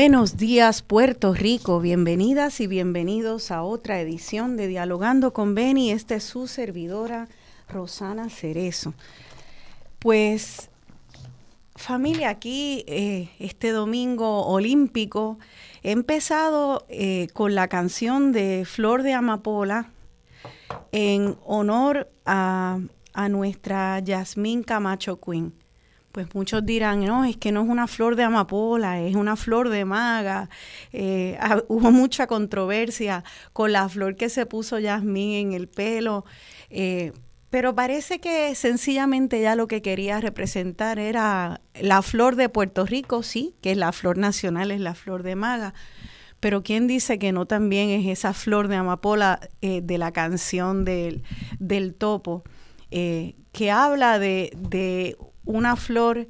Buenos días Puerto Rico, bienvenidas y bienvenidos a otra edición de Dialogando con Beni. Esta es su servidora Rosana Cerezo. Pues familia, aquí eh, este domingo olímpico he empezado eh, con la canción de Flor de Amapola en honor a, a nuestra Yasmín Camacho Queen pues muchos dirán, no, es que no es una flor de amapola, es una flor de maga. Eh, hubo mucha controversia con la flor que se puso Yasmín en el pelo, eh, pero parece que sencillamente ya lo que quería representar era la flor de Puerto Rico, sí, que es la flor nacional, es la flor de maga. Pero ¿quién dice que no también es esa flor de amapola eh, de la canción del, del topo? que habla de, de una flor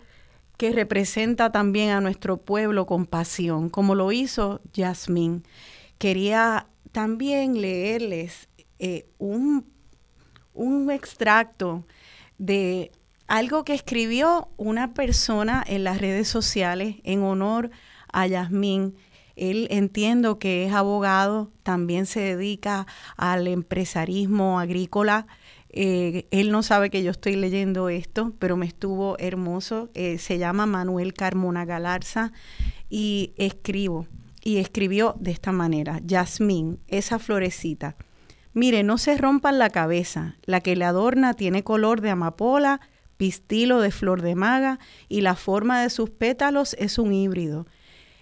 que representa también a nuestro pueblo con pasión, como lo hizo Yasmín. Quería también leerles eh, un, un extracto de algo que escribió una persona en las redes sociales en honor a Yasmín. Él entiendo que es abogado, también se dedica al empresarismo agrícola eh, él no sabe que yo estoy leyendo esto, pero me estuvo hermoso. Eh, se llama Manuel Carmona Galarza y escribo. Y escribió de esta manera, Yasmín, esa florecita. Mire, no se rompan la cabeza. La que le adorna tiene color de amapola, pistilo de flor de maga y la forma de sus pétalos es un híbrido.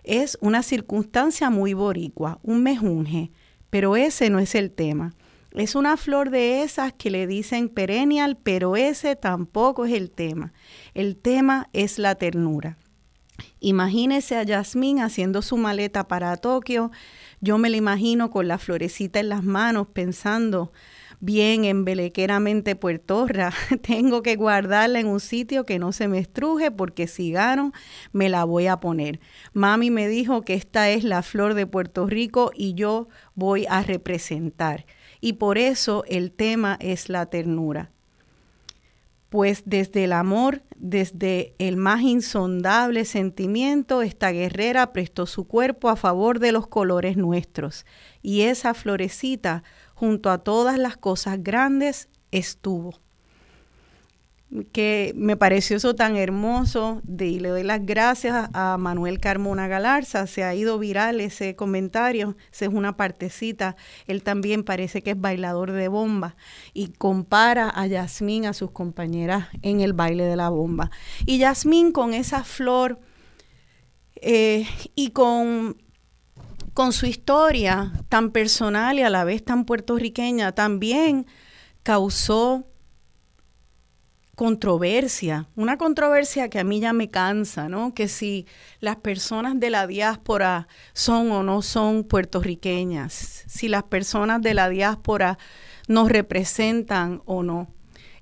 Es una circunstancia muy boricua, un mejunje, pero ese no es el tema. Es una flor de esas que le dicen perennial, pero ese tampoco es el tema. El tema es la ternura. Imagínese a Yasmín haciendo su maleta para Tokio. Yo me la imagino con la florecita en las manos pensando, bien embelequeramente puertorra, tengo que guardarla en un sitio que no se me estruje porque si gano me la voy a poner. Mami me dijo que esta es la flor de Puerto Rico y yo voy a representar y por eso el tema es la ternura. Pues desde el amor, desde el más insondable sentimiento, esta guerrera prestó su cuerpo a favor de los colores nuestros, y esa florecita, junto a todas las cosas grandes, estuvo que me pareció eso tan hermoso de, y le doy las gracias a Manuel Carmona Galarza, se ha ido viral ese comentario, esa es una partecita, él también parece que es bailador de bomba y compara a Yasmín a sus compañeras en el baile de la bomba. Y Yasmín con esa flor eh, y con, con su historia tan personal y a la vez tan puertorriqueña, también causó controversia, una controversia que a mí ya me cansa, ¿no? Que si las personas de la diáspora son o no son puertorriqueñas, si las personas de la diáspora nos representan o no.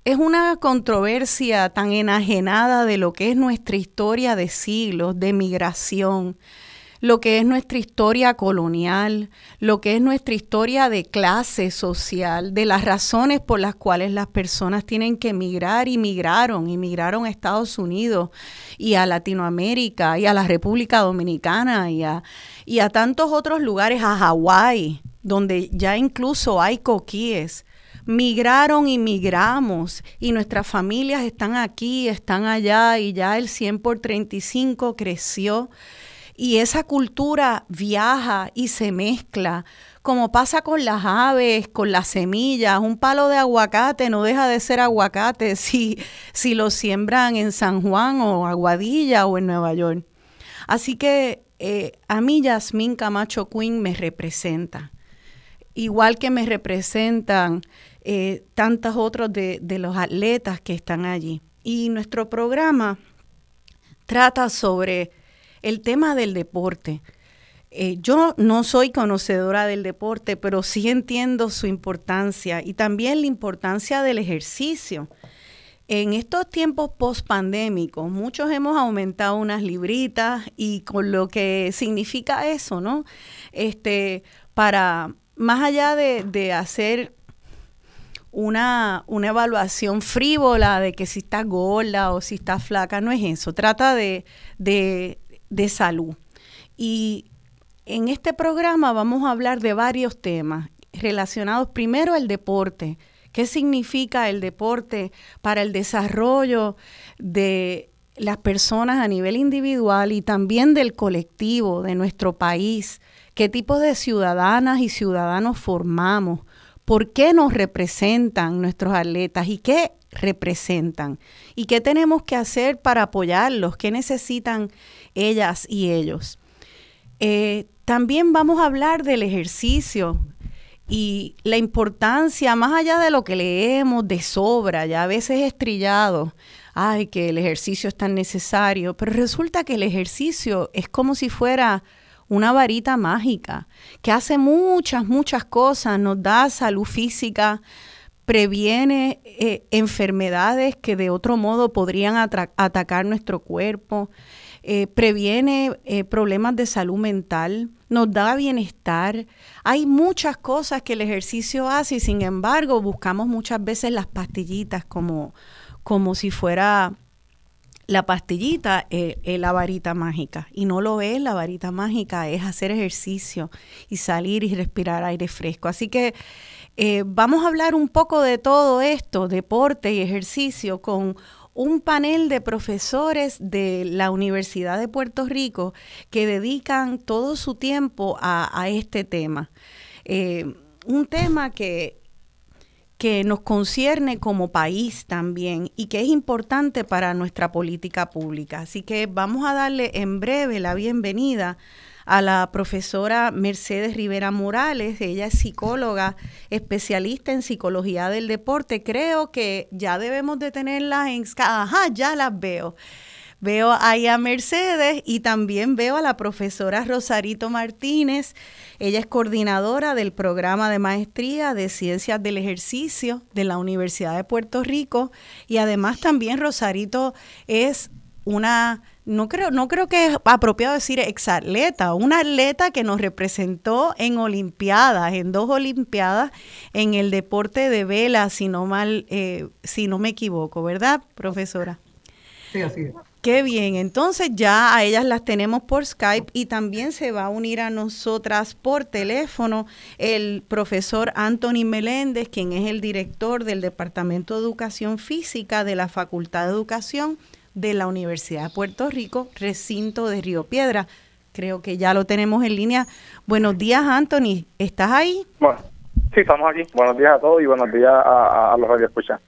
Es una controversia tan enajenada de lo que es nuestra historia de siglos, de migración, lo que es nuestra historia colonial, lo que es nuestra historia de clase social, de las razones por las cuales las personas tienen que emigrar y migraron, y migraron a Estados Unidos y a Latinoamérica y a la República Dominicana y a, y a tantos otros lugares, a Hawái, donde ya incluso hay coquíes. Migraron y migramos y nuestras familias están aquí, están allá y ya el 100 por 35 creció y esa cultura viaja y se mezcla, como pasa con las aves, con las semillas. Un palo de aguacate no deja de ser aguacate si, si lo siembran en San Juan o Aguadilla o en Nueva York. Así que eh, a mí Yasmín Camacho Quinn me representa, igual que me representan eh, tantos otros de, de los atletas que están allí. Y nuestro programa trata sobre el tema del deporte. Eh, yo no soy conocedora del deporte, pero sí entiendo su importancia y también la importancia del ejercicio. En estos tiempos post-pandémicos, muchos hemos aumentado unas libritas y con lo que significa eso, ¿no? Este, para, más allá de hacer una, una evaluación frívola de que si está gorda o si está flaca, no es eso, trata de, de, de salud. Y en este programa vamos a hablar de varios temas relacionados primero al deporte. ¿Qué significa el deporte para el desarrollo de las personas a nivel individual y también del colectivo, de nuestro país? ¿Qué tipo de ciudadanas y ciudadanos formamos? Por qué nos representan nuestros atletas y qué representan y qué tenemos que hacer para apoyarlos, qué necesitan ellas y ellos. Eh, también vamos a hablar del ejercicio y la importancia, más allá de lo que leemos de sobra, ya a veces estrillado, ay, que el ejercicio es tan necesario, pero resulta que el ejercicio es como si fuera una varita mágica que hace muchas, muchas cosas, nos da salud física, previene eh, enfermedades que de otro modo podrían atacar nuestro cuerpo, eh, previene eh, problemas de salud mental, nos da bienestar. Hay muchas cosas que el ejercicio hace y sin embargo buscamos muchas veces las pastillitas como, como si fuera la pastillita es, la varita mágica y no lo es la varita mágica, es hacer ejercicio y salir y respirar aire fresco. Así que eh, vamos a hablar un poco de todo esto, deporte y ejercicio, con un panel de profesores de la Universidad de Puerto Rico que dedican todo su tiempo a, este tema. Eh, un tema que que nos concierne como país también y que es importante para nuestra política pública. Así que vamos a darle en breve la bienvenida a la profesora Mercedes Rivera Morales. Ella es psicóloga, especialista en psicología del deporte. Creo que ya debemos de tenerla en... Ajá, ya las veo. Veo ahí a Mercedes y también veo a la profesora Rosarito Martínez. Ella es coordinadora del programa de maestría de Ciencias del Ejercicio de la Universidad de Puerto Rico y además también Rosarito es una no creo, no creo que es apropiado decir exatleta, una atleta que nos representó en Olimpiadas, en dos Olimpiadas, en el deporte de vela, si no mal, eh, si no me equivoco, ¿verdad, profesora? Sí, así es. Qué bien, entonces ya a ellas las tenemos por Skype y también se va a unir a nosotras por teléfono el profesor Anthony Meléndez, quien es el director del Departamento de Educación Física de la Facultad de Educación de la Universidad de Puerto Rico, recinto de Río Piedra. Creo que ya lo tenemos en línea. Buenos días, Anthony. ¿Estás ahí? Bueno, sí, estamos aquí. Buenos días a todos y buenos días a, a los radioescuchas.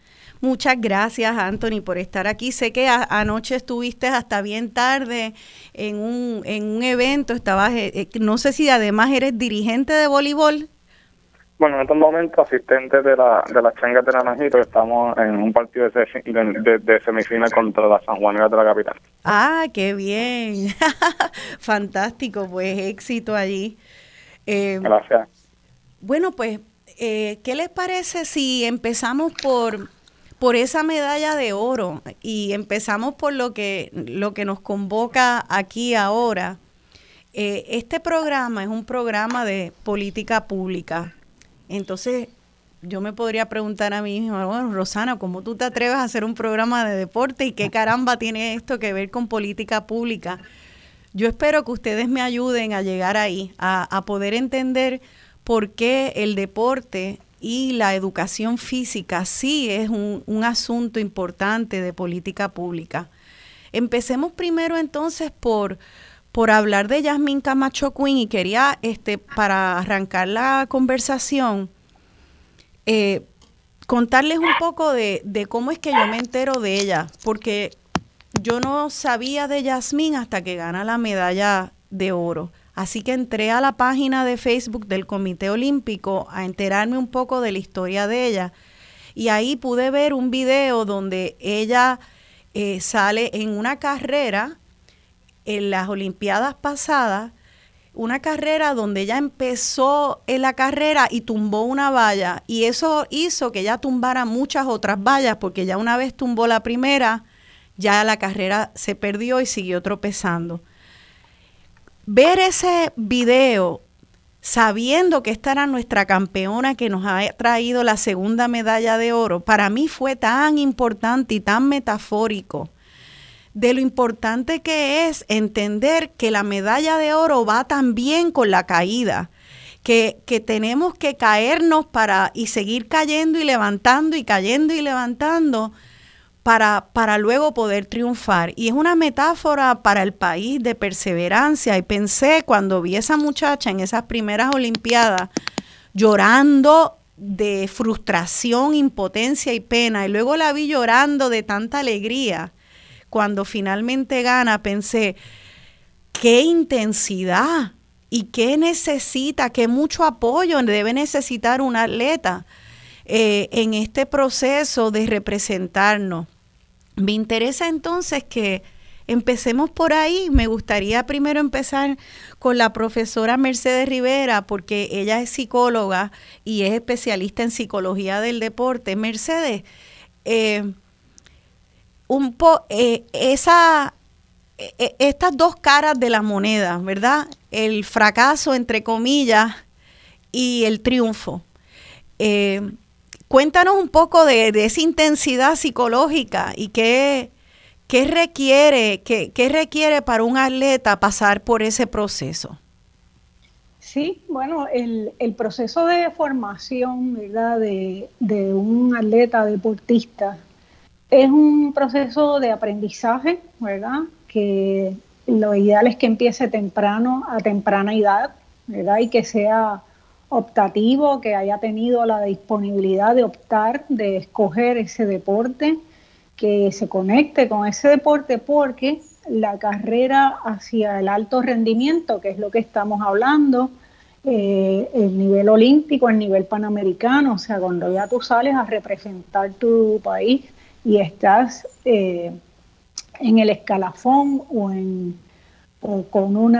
Muchas gracias, Anthony, por estar aquí. Sé que anoche estuviste hasta bien tarde en un, en un evento. Estabas, eh, eh, no sé si además eres dirigente de voleibol. Bueno, en estos momentos asistente de la, de las changas de Naranjito, estamos en un partido de, de, semifinal contra la San Juan de la capital. Ah, qué bien. Fantástico, pues éxito allí. Eh, Gracias. Bueno, pues, ¿qué les parece si empezamos por por esa medalla de oro y empezamos por lo que, lo que nos convoca aquí ahora. eh, este programa es un programa de política pública. Entonces, yo me podría preguntar a mí misma, bueno, Rosana, ¿cómo tú te atreves a hacer un programa de deporte y qué caramba tiene esto que ver con política pública? Yo espero que ustedes me ayuden a llegar ahí, a, poder entender por qué el deporte y la educación física sí es un, un asunto importante de política pública. Empecemos primero entonces por, por hablar de Yasmín Camacho Quinn y quería, este, para arrancar la conversación, eh, contarles un poco de, de, cómo es que yo me entero de ella, porque yo no sabía de Yasmín hasta que gana la medalla de oro. Así que entré a la página de Facebook del Comité Olímpico a enterarme un poco de la historia de ella. Y ahí pude ver un video donde ella eh, sale en una carrera en las Olimpiadas pasadas una carrera donde ella empezó en la carrera y tumbó una valla y eso hizo que ella tumbara muchas otras vallas porque ya una vez tumbó la primera, ya la carrera se perdió y siguió tropezando. Ver ese video sabiendo que esta era nuestra campeona que nos ha traído la segunda medalla de oro, para mí fue tan importante y tan metafórico de lo importante que es entender que la medalla de oro va también con la caída, que, que, tenemos que caernos para y seguir cayendo y levantando y cayendo y levantando para, para luego poder triunfar. Y es una metáfora para el país de perseverancia. Y pensé cuando vi a esa muchacha en esas primeras Olimpiadas llorando de frustración, impotencia y pena, y luego la vi llorando de tanta alegría cuando finalmente gana, pensé, qué intensidad y qué necesita, qué mucho apoyo debe necesitar un atleta eh, en este proceso de representarnos. Me interesa entonces que empecemos por ahí. Me gustaría primero empezar con la profesora Mercedes Rivera, porque ella es psicóloga y es especialista en psicología del deporte. Mercedes, eh, un po, eh, esa, eh, estas dos caras de la moneda, ¿verdad? El fracaso, entre comillas, y el triunfo. Cuéntanos un poco de, esa intensidad psicológica y qué, qué requiere, requiere para un atleta pasar por ese proceso. Sí, bueno, el, proceso de formación. De, de un atleta deportista es un proceso de aprendizaje, ¿verdad? Que lo ideal es que empiece temprano, a temprana edad, ¿verdad? Y que sea optativo, que haya tenido la disponibilidad de optar, de escoger ese deporte, que se conecte con ese deporte, porque la carrera hacia el alto rendimiento, que es lo que estamos hablando, eh, el nivel olímpico, el nivel panamericano, o sea, cuando ya tú sales a representar tu país y estás eh, en el escalafón o, en, con un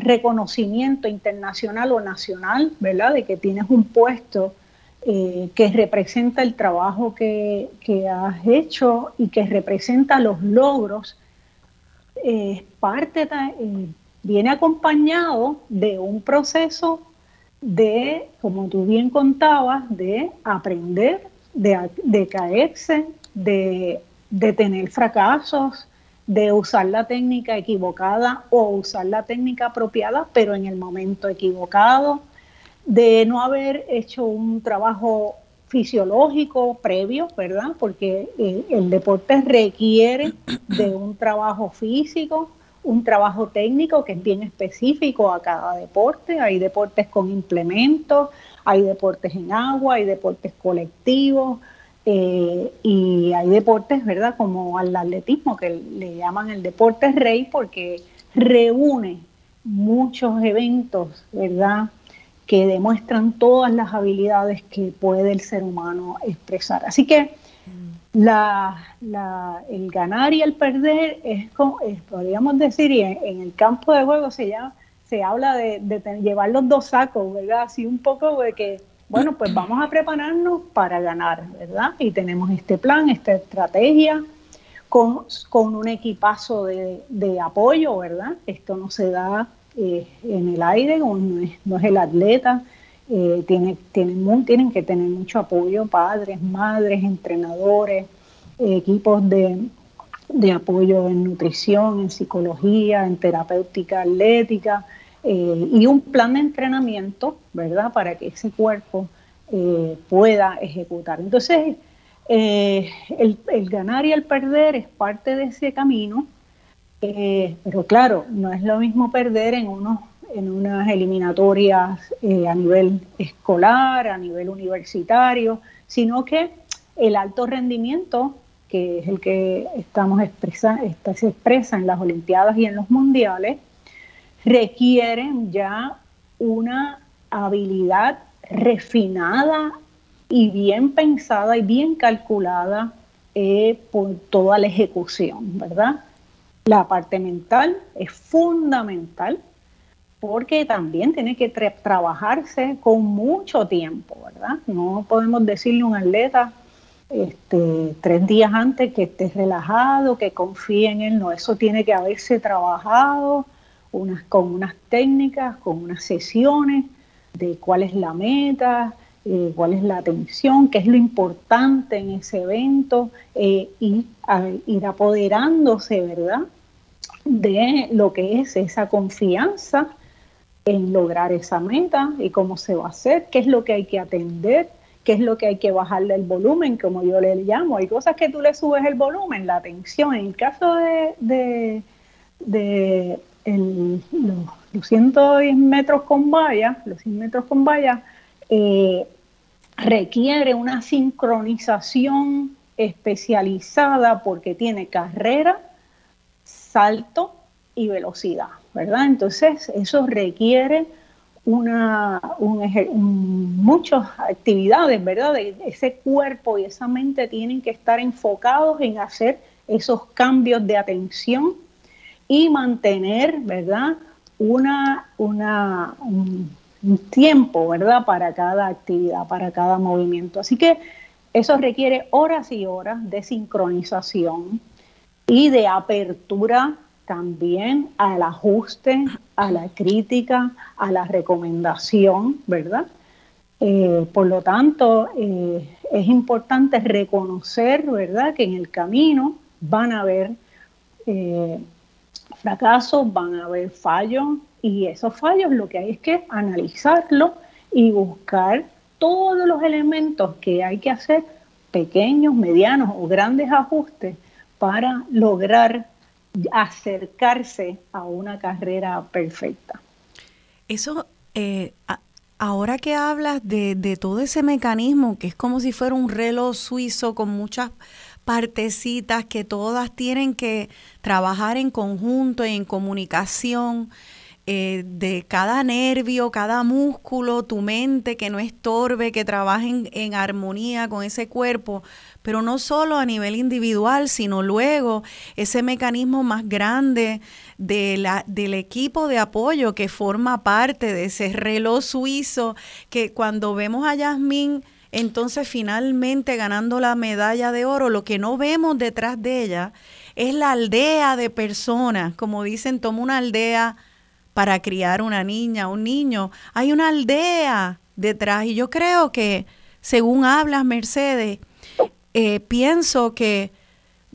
reconocimiento internacional o nacional, ¿verdad? De que tienes un puesto eh, que representa el trabajo que, has hecho y que representa los logros, eh, parte, viene acompañado de un proceso de, como tú bien contabas, de aprender, de, de caerse, de, tener fracasos, de usar la técnica equivocada o usar la técnica apropiada, pero en el momento equivocado, de no haber hecho un trabajo fisiológico previo, ¿verdad? Porque eh, el deporte requiere de un trabajo físico, un trabajo técnico que es bien específico a cada deporte. Hay deportes con implementos, hay deportes en agua, hay deportes colectivos, eh, y hay deportes, ¿verdad? Como al atletismo, que le llaman el deporte rey porque reúne muchos eventos, ¿verdad? Que demuestran todas las habilidades que puede el ser humano expresar. Así que el ganar y el perder es, como, podríamos decir, y en, el campo de juego se, llama, se habla de, de llevar los dos sacos, ¿verdad? Así un poco de que bueno, pues vamos a prepararnos para ganar, ¿verdad? Y tenemos este plan, esta estrategia con, un equipazo de, apoyo, ¿verdad? Esto no se da eh, en el aire, no es, el atleta, eh, tiene, tienen, tienen que tener mucho apoyo, padres, madres, entrenadores, equipos de, de, apoyo en nutrición, en psicología, en terapéutica atlética y un plan de entrenamiento, ¿verdad? Para que ese cuerpo pueda ejecutar. Entonces, el, el, ganar y el perder es parte de ese camino eh, pero claro, no es lo mismo perder en, unos, en unas eliminatorias eh, a nivel escolar, a nivel universitario, sino que el alto rendimiento, que es el que estamos expresa, se expresa en las Olimpiadas y en los Mundiales, requieren ya una habilidad refinada y bien pensada y bien calculada eh, por toda la ejecución, ¿verdad? La parte mental es fundamental porque también tiene que trabajarse con mucho tiempo, ¿verdad? No podemos decirle a un atleta este, tres días antes que esté relajado, que confíe en él, no, eso tiene que haberse trabajado con unas técnicas, con unas sesiones de cuál es la meta, eh, cuál es la atención, qué es lo importante en ese evento eh, y ir apoderándose, ¿verdad? de lo que es esa confianza en lograr esa meta y cómo se va a hacer, qué es lo que hay que atender, qué es lo que hay que bajarle el volumen, como yo le llamo. Hay cosas que tú le subes el volumen, la tensión. En el caso de, los, 110 metros con valla, los 100 metros con valla, eh, requiere una sincronización especializada porque tiene carrera, salto y velocidad, ¿verdad? Entonces eso requiere una, muchas actividades, ¿verdad? ese cuerpo y esa mente tienen que estar enfocados en hacer esos cambios de atención y mantener, ¿verdad? Un, tiempo, ¿verdad? Para cada actividad, para cada movimiento. Así que eso requiere horas y horas de sincronización, y de apertura también al ajuste, a la crítica, a la recomendación, ¿verdad? Eh, por lo tanto, eh, es importante reconocer, ¿verdad?, que en el camino van a haber eh, fracasos, van a haber fallos, y esos fallos lo que hay es que analizarlos y buscar todos los elementos que hay que hacer, pequeños, medianos o grandes ajustes, para lograr acercarse a una carrera perfecta. Eso, eh, ahora que hablas de, todo ese mecanismo, que es como si fuera un reloj suizo con muchas partecitas que todas tienen que trabajar en conjunto, en comunicación, eh, de cada nervio, cada músculo, tu mente que no estorbe, que trabaje en, armonía con ese cuerpo, pero no solo a nivel individual, sino luego ese mecanismo más grande de la, del equipo de apoyo que forma parte de ese reloj suizo, que cuando vemos a Yasmín entonces finalmente ganando la medalla de oro, lo que no vemos detrás de ella es la aldea de personas, como dicen, toma una aldea para criar una niña, un niño. Hay una aldea detrás y yo creo que, según hablas, Mercedes, eh, pienso que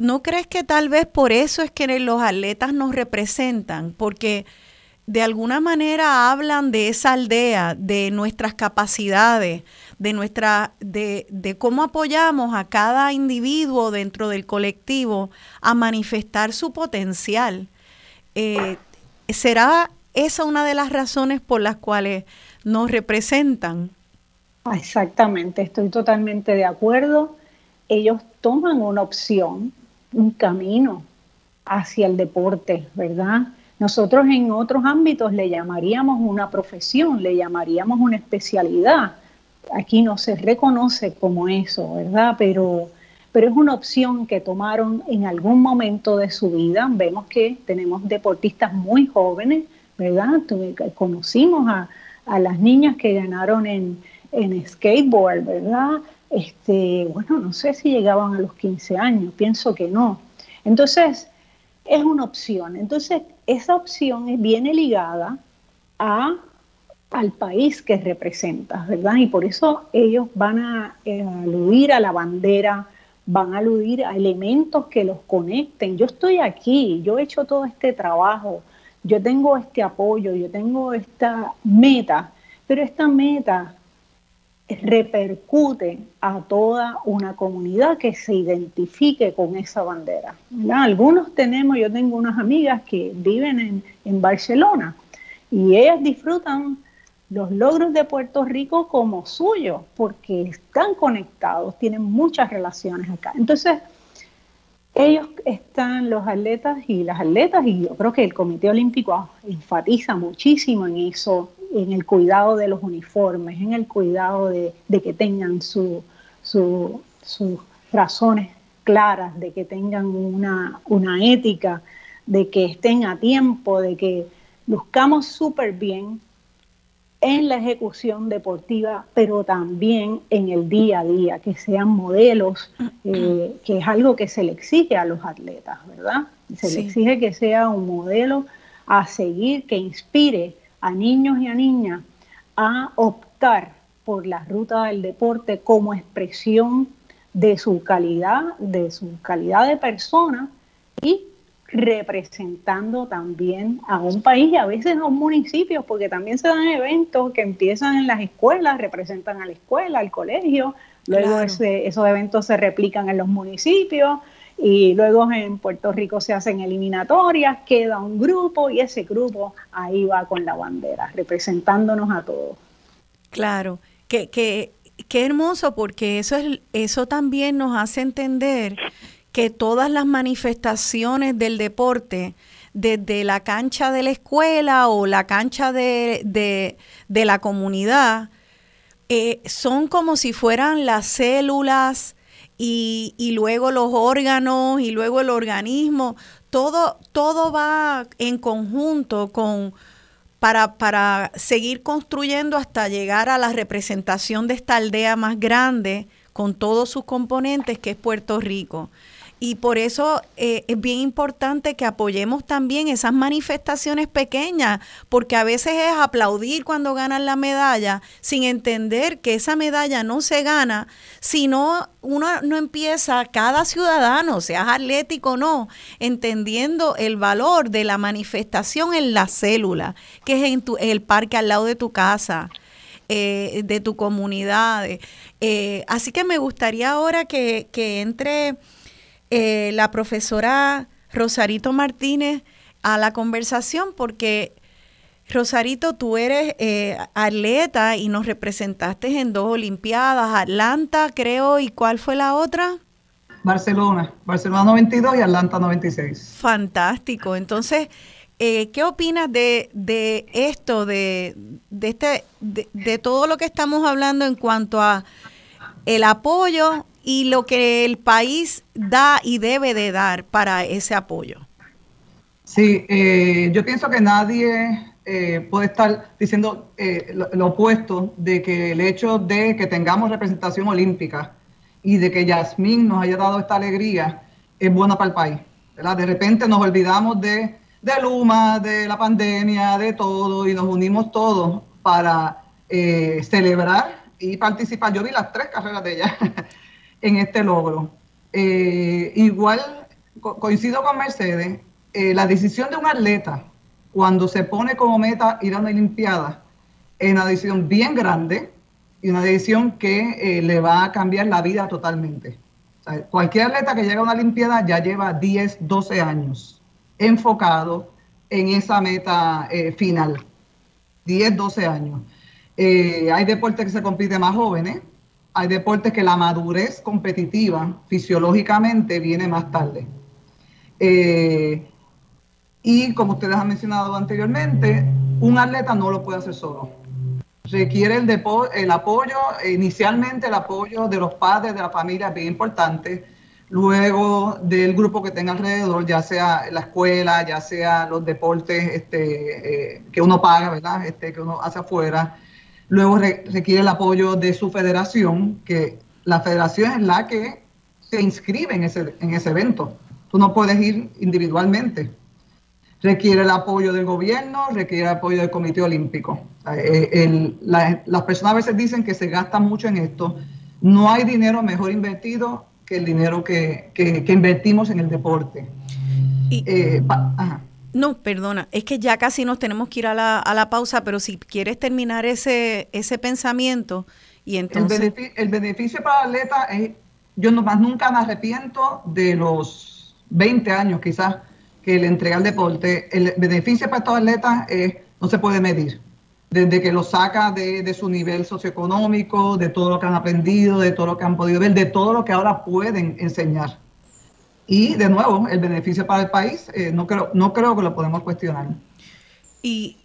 ¿no crees que tal vez por eso es que los atletas nos representan? Porque de alguna manera hablan de esa aldea, de nuestras capacidades, de nuestra, de, de cómo apoyamos a cada individuo dentro del colectivo a manifestar su potencial. Eh, ¿Será esa es una de las razones por las cuales nos representan. Exactamente, estoy totalmente de acuerdo. Ellos toman una opción, un camino hacia el deporte, ¿verdad? Nosotros en otros ámbitos le llamaríamos una profesión, le llamaríamos una especialidad. Aquí no se reconoce como eso, ¿verdad? Pero, pero es una opción que tomaron en algún momento de su vida. Vemos que tenemos deportistas muy jóvenes ¿verdad? conocimos a, las niñas que ganaron en, skateboard, ¿verdad? Este, bueno, no sé si llegaban a los 15 años, pienso que no. Entonces, es una opción. Entonces, esa opción viene ligada a, al país que representas, ¿verdad? Y por eso ellos van a eh, aludir a la bandera, van a aludir a elementos que los conecten. Yo estoy aquí, yo he hecho todo este trabajo, yo tengo este apoyo, yo tengo esta meta, pero esta meta repercute a toda una comunidad que se identifique con esa bandera. Algunos tenemos, yo tengo unas amigas que viven en, en Barcelona y ellas disfrutan los logros de Puerto Rico como suyos, porque están conectados, tienen muchas relaciones acá. Entonces, ellos están, los atletas y las atletas, y yo creo que el Comité Olímpico enfatiza muchísimo en eso, en el cuidado de los uniformes, en el cuidado de, que tengan sus razones claras, de que tengan una, una ética, de que estén a tiempo, de que buscamos súper bien en la ejecución deportiva, pero también en el día a día, que sean modelos, eh, que es algo que se le exige a los atletas, ¿verdad? Se le exige que sea un modelo a seguir, que inspire a niños y a niñas a optar por la ruta del deporte como expresión de su calidad, de su calidad de persona y representando también a un país y a veces a un municipio, porque también se dan eventos que empiezan en las escuelas, representan a la escuela, al colegio, luego esos eventos se replican en los municipios y luego en Puerto Rico se hacen eliminatorias, queda un grupo y ese grupo ahí va con la bandera, representándonos a todos. Claro, que, que, qué hermoso porque eso, es, eso también nos hace entender que todas las manifestaciones del deporte, desde la cancha de la escuela o la cancha de, de, la comunidad, eh, son como si fueran las células y, y, luego los órganos y luego el organismo. Todo, todo va en conjunto con, para, para seguir construyendo hasta llegar a la representación de esta aldea más grande con todos sus componentes que es Puerto Rico. Y por eso eh, es bien importante que apoyemos también esas manifestaciones pequeñas, porque a veces es aplaudir cuando ganan la medalla, sin entender que esa medalla no se gana si no uno no empieza, cada ciudadano, seas atlético o no, entendiendo el valor de la manifestación en la célula, que es en, tu, el parque al lado de tu casa. Eh, de tu comunidad. Eh, así que me gustaría ahora que, que entre eh, la profesora Rosarito Martínez a la conversación porque Rosarito, tú eres eh, atleta y nos representaste en dos Olimpiadas, Atlanta creo, ¿y cuál fue la otra? Barcelona, Barcelona 92 y Atlanta 96. Fantástico, entonces, eh, ¿qué opinas de, de esto, de, de, este, de, de todo lo que estamos hablando en cuanto a el apoyo y lo que el país da y debe de dar para ese apoyo. Sí, eh, yo pienso que nadie eh, puede estar diciendo eh, lo, opuesto de que el hecho de que tengamos representación olímpica y de que Yasmín nos haya dado esta alegría es buena para el país. De repente nos olvidamos de, de Luma, de la pandemia, de todo y nos unimos todos para celebrar y participar. Yo vi las tres carreras de ella en este logro. Eh, igual coincido con Mercedes, eh, la decisión de un atleta cuando se pone como meta ir a una Olimpiada es una decisión bien grande y una decisión que eh, le va a cambiar la vida totalmente. cualquier atleta que llega a una Olimpiada ya lleva 10, 12 años enfocado en esa meta final. 10, 12 años. hay deportes que se compiten más jóvenes, hay deportes que la madurez competitiva fisiológicamente viene más tarde. Eh, y como ustedes han mencionado anteriormente, un atleta no lo puede hacer solo. Requiere el, el apoyo, inicialmente el apoyo de los padres, de la familia, es bien importante. Luego del grupo que tenga alrededor, ya sea la escuela, ya sea los deportes este, eh, que uno paga, ¿verdad? Este, que uno hace afuera Luego requiere el apoyo de su federación, que la federación es la que se inscribe en ese, en ese evento. Tú no puedes ir individualmente. requiere el apoyo del gobierno, requiere el apoyo del Comité Olímpico. Eh, las personas a veces dicen que se gasta mucho en esto. No hay dinero mejor invertido que el dinero que, invertimos en el deporte. Eh, no, perdona, es que ya casi nos tenemos que ir a la, a la pausa, pero si quieres terminar ese, ese pensamiento y entonces... El beneficio, el beneficio para el atleta es, yo más nunca me arrepiento de los 20 años quizás que le entrega al deporte, el beneficio para estos atletas no se puede medir. Desde que lo saca de, su nivel socioeconómico, de todo lo que han aprendido, de todo lo que han podido ver, de todo lo que ahora pueden enseñar. Y de nuevo, el beneficio para el país, eh, no, creo, no creo que lo podemos cuestionar. Y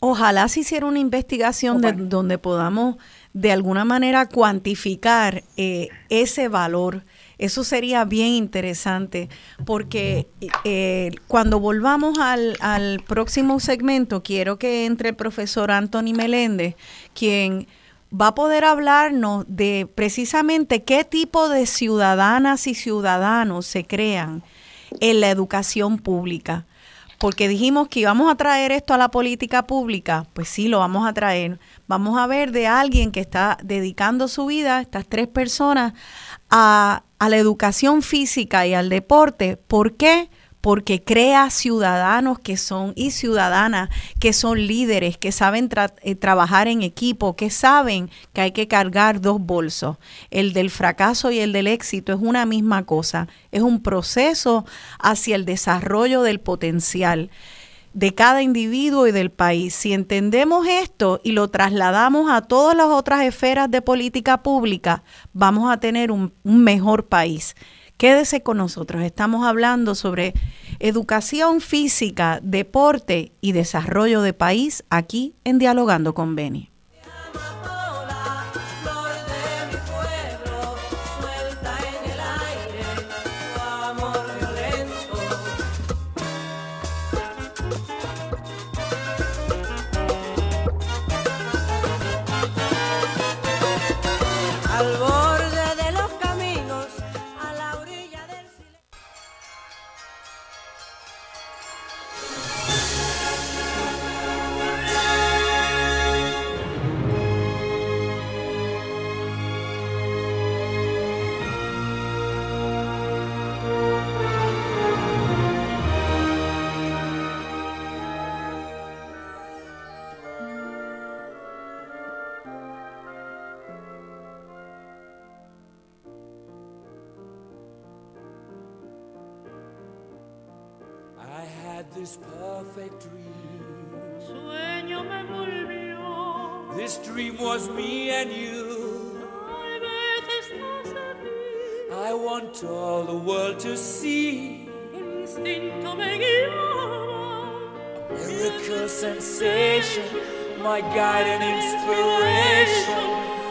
ojalá se hiciera una investigación de, donde podamos de alguna manera cuantificar eh, ese valor eso sería bien interesante porque eh, cuando volvamos al, al próximo segmento, quiero que entre el profesor Anthony Meléndez, quien va a poder hablarnos de precisamente qué tipo de ciudadanas y ciudadanos se crean en la educación pública. Porque dijimos que íbamos a traer esto a la política pública, pues sí, lo vamos a traer. Vamos a ver de alguien que está dedicando su vida, estas tres personas, a, la educación física y al deporte. ¿Por qué? Crea ciudadanos que son y ciudadanas que son líderes, que saben eh, trabajar en equipo, que saben que hay que cargar dos bolsos. El del fracaso y el del éxito es una misma cosa, es un proceso hacia el desarrollo del potencial de cada individuo y del país. Si entendemos esto y lo trasladamos a todas las otras esferas de política pública, vamos a tener un, mejor país. Quédese con nosotros. Estamos hablando sobre educación física, deporte y desarrollo de país aquí en Dialogando con Beni. This perfect dream. Sueño me volvió. This dream was me and you. I want all the world to see. Instinto me guiaba. A miracle sensation, my guide and inspiration.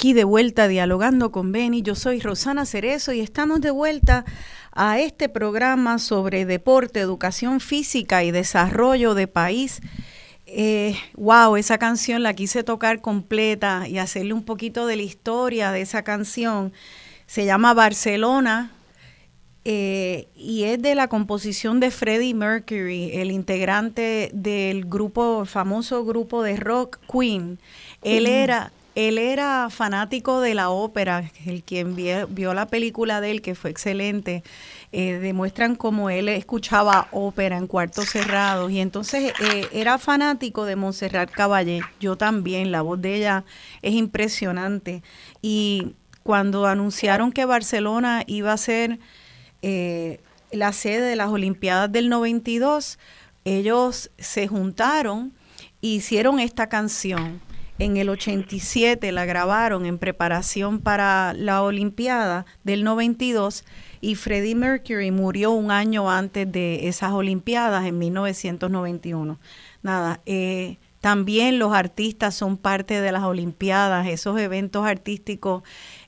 Aquí de vuelta dialogando con Beni. Yo soy Rosana Cerezo y estamos de vuelta a este programa sobre deporte, educación física y desarrollo de país. Eh, wow, esa canción la quise tocar completa y hacerle un poquito de la historia de esa canción. Se llama Barcelona eh, y es de la composición de Freddie Mercury, el integrante del grupo, famoso grupo de rock Queen. Él era él era fanático de la ópera, el quien vio, la película de él, que fue excelente, eh, demuestran cómo él escuchaba ópera en cuartos cerrados. Y entonces eh, era fanático de Montserrat Caballé, yo también, la voz de ella es impresionante. Y cuando anunciaron que Barcelona iba a ser eh, la sede de las Olimpiadas del 92, ellos se juntaron e hicieron esta canción en el 87 la grabaron en preparación para la Olimpiada del 92 y Freddie Mercury murió un año antes de esas Olimpiadas en 1991. Nada, eh, también los artistas son parte de las Olimpiadas, esos eventos artísticos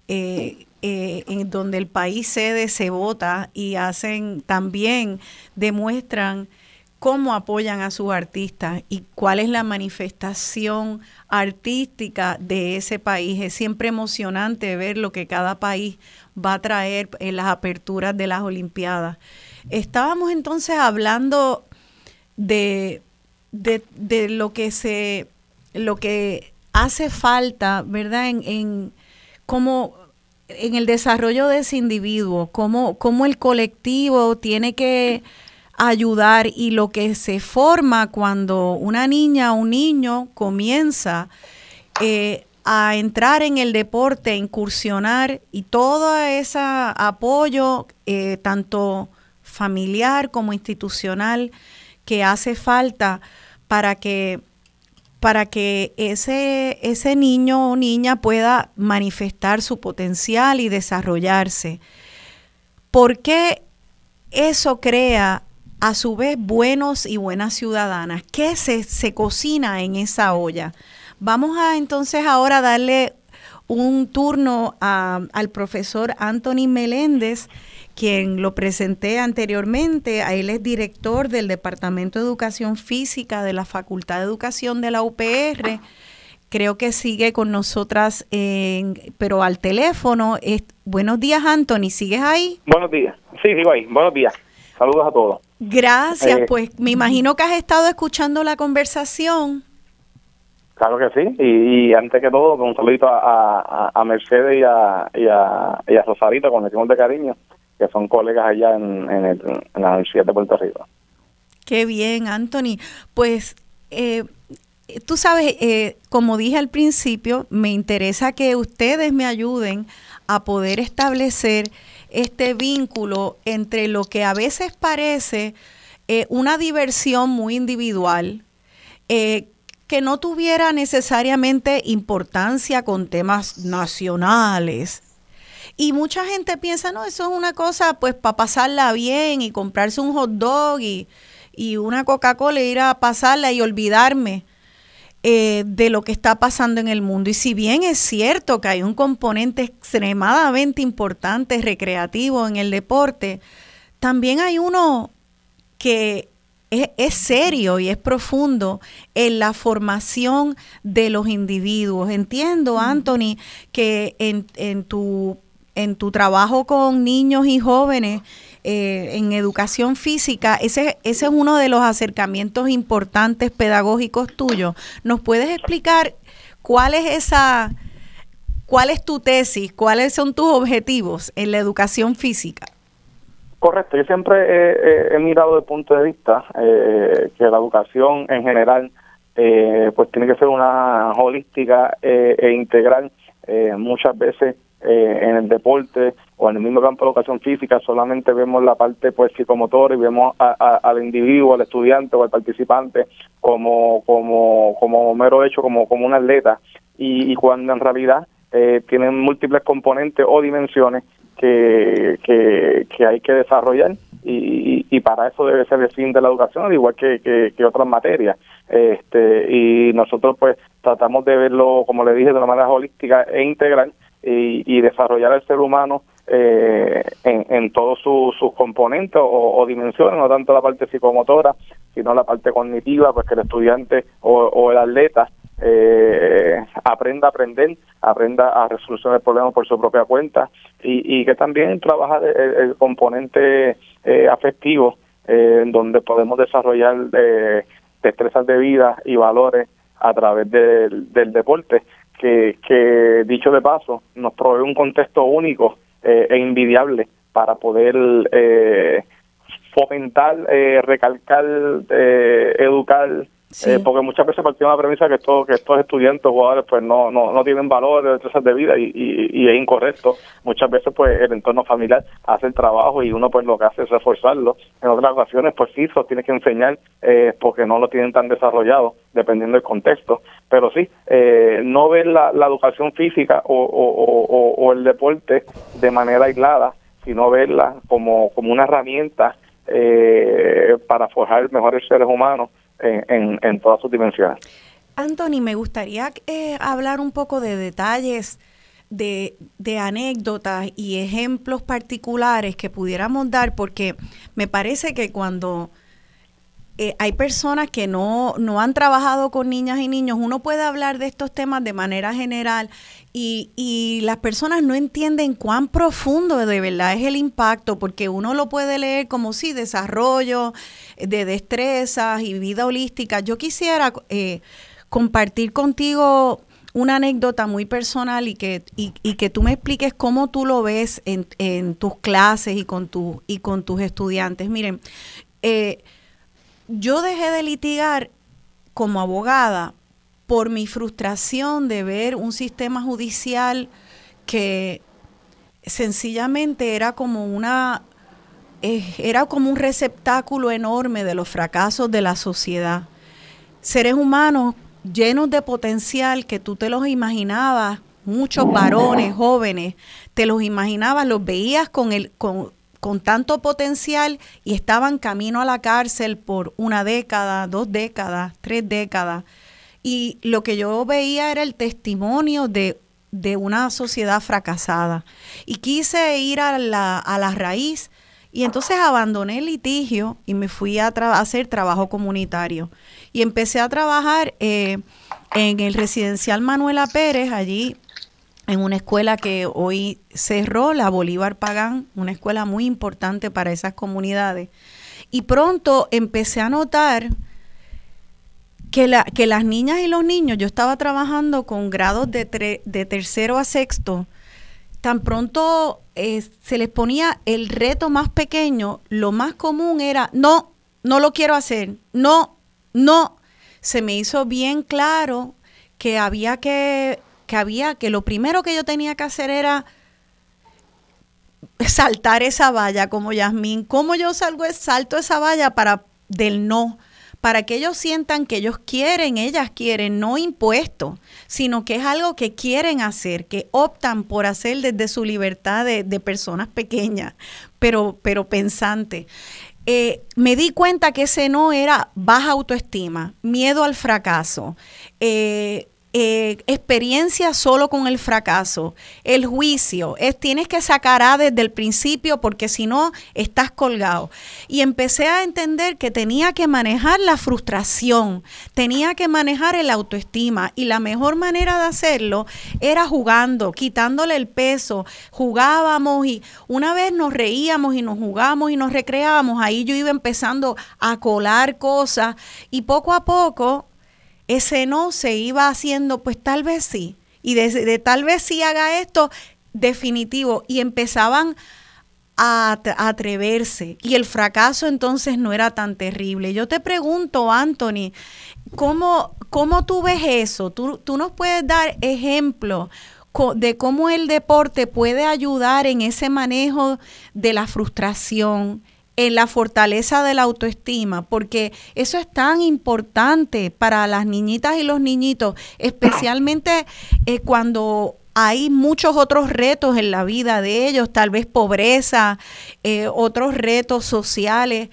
eh, eh, en donde el país sede se vota y hacen también demuestran cómo apoyan a sus artistas y cuál es la manifestación artística de ese país. Es siempre emocionante ver lo que cada país va a traer en las aperturas de las Olimpiadas. Estábamos entonces hablando de, de, lo que se lo que hace falta, ¿verdad? En, en cómo en el desarrollo de ese individuo, cómo, cómo el colectivo tiene que ayudar y lo que se forma cuando una niña o un niño comienza eh, a entrar en el deporte, incursionar y todo ese apoyo, eh, tanto familiar como institucional, que hace falta para que para que ese, ese niño o niña pueda manifestar su potencial y desarrollarse. ¿Por qué eso crea a su vez buenos y buenas ciudadanas. ¿Qué se, se cocina en esa olla? Vamos a entonces ahora darle un turno al profesor Anthony Meléndez, quien lo presenté anteriormente. A él es director del Departamento de Educación Física de la Facultad de Educación de la UPR. Creo que sigue con nosotras, pero al teléfono. buenos días, Anthony. ¿Sigues ahí? Buenos días. Sí, sigo ahí. Buenos días. Saludos a todos. Gracias, eh, pues me imagino que has estado escuchando la conversación. Claro que sí, y, antes que todo, un saludito a, Mercedes y a, y a, Rosarito, con el de cariño, que son colegas allá en, la Universidad de Puerto Rico. Qué bien, Anthony. Pues eh, tú sabes, eh, como dije al principio, me interesa que ustedes me ayuden a poder establecer este vínculo entre lo que a veces parece eh, una diversión muy individual, eh, que no tuviera necesariamente importancia con temas nacionales. Y mucha gente piensa, no, eso es una cosa pues para pasarla bien y comprarse un hot dog y, y una Coca-Cola e ir a pasarla y olvidarme eh, de lo que está pasando en el mundo. Y si bien es cierto que hay un componente extremadamente importante, recreativo en el deporte, también hay uno que es, serio y es profundo en la formación de los individuos. Entiendo, Anthony, que en, en, tu, en tu trabajo con niños y jóvenes, eh, en educación física, ese, ese es uno de los acercamientos importantes pedagógicos tuyos. ¿Nos puedes explicar cuál es esa, cuál es tu tesis, cuáles son tus objetivos en la educación física? Correcto, yo siempre he, mirado desde el punto de vista eh, que la educación en general eh, pues tiene que ser una holística e integral. muchas veces en el deporte o en el mismo campo de educación física solamente vemos la parte pues psicomotora y vemos al individuo, al estudiante o al participante como como como mero hecho, como como un atleta y, cuando en realidad eh, tienen múltiples componentes o dimensiones que, que, hay que desarrollar y, y, para eso debe ser el fin de la educación, al igual que, que, otras materias. Este, y nosotros pues tratamos de verlo, como le dije, de una manera holística e integral y, y desarrollar el ser humano eh, en, en todos sus componentes o, dimensiones, no tanto la parte psicomotora, sino la parte cognitiva, pues que el estudiante o, el atleta eh, aprenda a aprender, aprenda a resolver problemas por su propia cuenta y, y que también trabaja el, componente eh, afectivo, eh, donde podemos desarrollar eh, destrezas de vida y valores a través del, del deporte, que, que dicho de paso nos provee un contexto único eh, e invidiable para poder eh, fomentar, eh, recalcar, eh, eh, porque muchas veces partimos de la premisa que, todo, que estos estudiantes jugadores pues no, no, no tienen valor de vida y, y, es incorrecto. Muchas veces pues el entorno familiar hace el trabajo y uno pues lo que hace es reforzarlo. En otras ocasiones pues sí, eso tiene que enseñar eh, porque no lo tienen tan desarrollado dependiendo del contexto. Pero sí, eh, no ver la, la educación física o, o, o, o el deporte de manera aislada, sino verla como, como una herramienta eh, para forjar mejores seres humanos en, en, todas sus dimensiones. Anthony, me gustaría eh, hablar un poco de detalles, de, de, anécdotas y ejemplos particulares que pudiéramos dar, porque me parece que cuando eh, hay personas que no, no han trabajado con niñas y niños, uno puede hablar de estos temas de manera general y, y, las personas no entienden cuán profundo de verdad es el impacto, porque uno lo puede leer como si desarrollo de destrezas y vida holística. Yo quisiera eh, compartir contigo una anécdota muy personal y que, y, y, que tú me expliques cómo tú lo ves en, en tus clases y con, tu, y con tus estudiantes. Miren, eh, yo dejé de litigar como abogada por mi frustración de ver un sistema judicial que sencillamente era como una eh, era como un receptáculo enorme de los fracasos de la sociedad. Seres humanos llenos de potencial que tú te los imaginabas, muchos varones, jóvenes, te los imaginabas, los veías con el con, con tanto potencial y estaban camino a la cárcel por una década, dos décadas, tres décadas y lo que yo veía era el testimonio de, una sociedad fracasada. Y quise ir a la, a raíz y entonces abandoné el litigio y me fui a, hacer trabajo comunitario. Y empecé a trabajar eh, en el residencial Manuela Pérez, allí en una escuela que hoy cerró, la Bolívar Pagán, una escuela muy importante para esas comunidades. Y pronto empecé a notar que, la, que las niñas y los niños, yo estaba trabajando con grados de, de tercero a sexto, tan pronto eh, se les ponía el reto más pequeño, lo más común era, no, no lo quiero hacer, no, no. Se me hizo bien claro que había que, que había, que lo primero que yo tenía que hacer era saltar esa valla como Yasmín. ¿Cómo yo salgo, salto esa valla para del no? Para que ellos sientan que ellos quieren, ellas quieren, no impuesto, sino que es algo que quieren hacer, que optan por hacer desde su libertad de, personas pequeñas, pero, pero pensantes. Eh, me di cuenta que ese no era baja autoestima, miedo al fracaso, eh, eh, experiencia solo con el fracaso, el juicio, es tienes que sacar A desde el principio porque si no estás colgado. Y empecé a entender que tenía que manejar la frustración, tenía que manejar el autoestima y la mejor manera de hacerlo era jugando, quitándole el peso, jugábamos y una vez nos reíamos y nos jugamos y nos recreábamos, ahí yo iba empezando a colar cosas y poco a poco ese no se iba haciendo, pues tal vez sí. Y de, tal vez sí haga esto, definitivo. Y empezaban a, atreverse. Y el fracaso entonces no era tan terrible. Yo te pregunto, Anthony, ¿cómo, cómo tú ves eso? ¿Tú, tú nos puedes dar ejemplo de cómo el deporte puede ayudar en ese manejo de la frustración, en la fortaleza de la autoestima, porque eso es tan importante para las niñitas y los niñitos, especialmente eh, cuando hay muchos otros retos en la vida de ellos, tal vez pobreza, eh, otros retos sociales.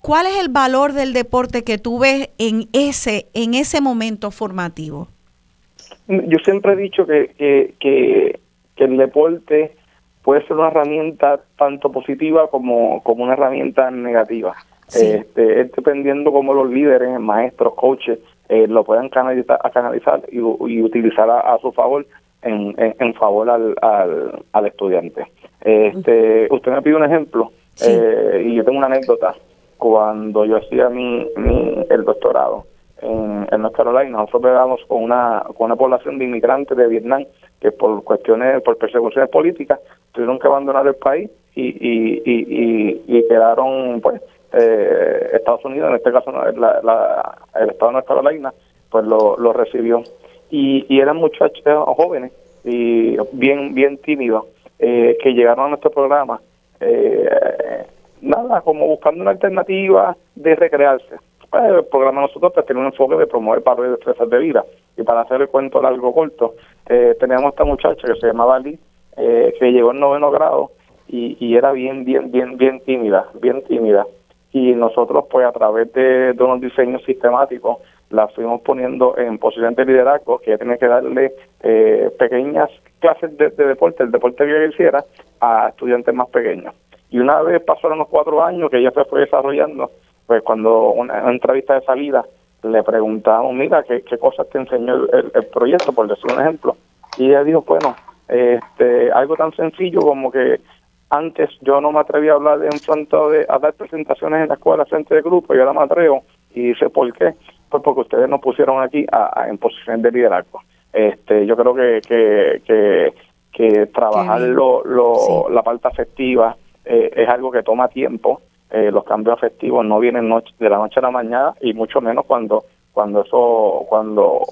¿Cuál es el valor del deporte que tú ves en ese, en ese momento formativo? Yo siempre he dicho que, que, que, que el deporte puede ser una herramienta tanto positiva como, como una herramienta negativa. Este, es dependiendo cómo los líderes, maestros, coaches, eh, lo puedan canalizar, a canalizar y, utilizar a, su favor en, en, favor al, al, estudiante. Este, usted me pide un ejemplo eh, y yo tengo una anécdota. Cuando yo hacía mi, mi el doctorado, en, en North Carolina, nosotros pegamos con una, con una población de inmigrantes de Vietnam que por cuestiones, por persecuciones políticas, tuvieron que abandonar el país y, y, y, y, quedaron, pues, eh, Estados Unidos, en este caso la, el estado de North Carolina, pues lo, lo recibió. Y, y eran muchachos jóvenes y bien, bien tímidos eh, que llegaron a nuestro programa, eh, nada, como buscando una alternativa de recrearse el programa nosotros pues, tiene un enfoque de promover valores de destrezas de vida. Y para hacer el cuento largo corto, eh, teníamos esta muchacha que se llamaba Liz, eh, que llegó en noveno grado y, y era bien, bien, bien, bien tímida, bien tímida. Y nosotros, pues a través de, unos diseños sistemáticos, la fuimos poniendo en posiciones de liderazgo, que tiene que darle eh, pequeñas clases de, deporte, el deporte que ella hiciera, a estudiantes más pequeños. Y una vez pasaron los cuatro años que ella se fue desarrollando, pues cuando una, entrevista de salida le preguntamos, mira, ¿qué, qué cosas te enseñó el, proyecto, por decir un ejemplo? Y ella dijo, bueno, este, algo tan sencillo como que antes yo no me atrevía a hablar en frente de, a dar presentaciones en la escuela frente de grupo, y ahora me atrevo, y dice, ¿por qué? Pues porque ustedes nos pusieron aquí a, en posición de liderazgo. Este, yo creo que, que, que, que trabajar lo, lo, la parte afectiva eh, es algo que toma tiempo, eh, los cambios afectivos no vienen de la noche a la mañana y mucho menos cuando cuando eso cuando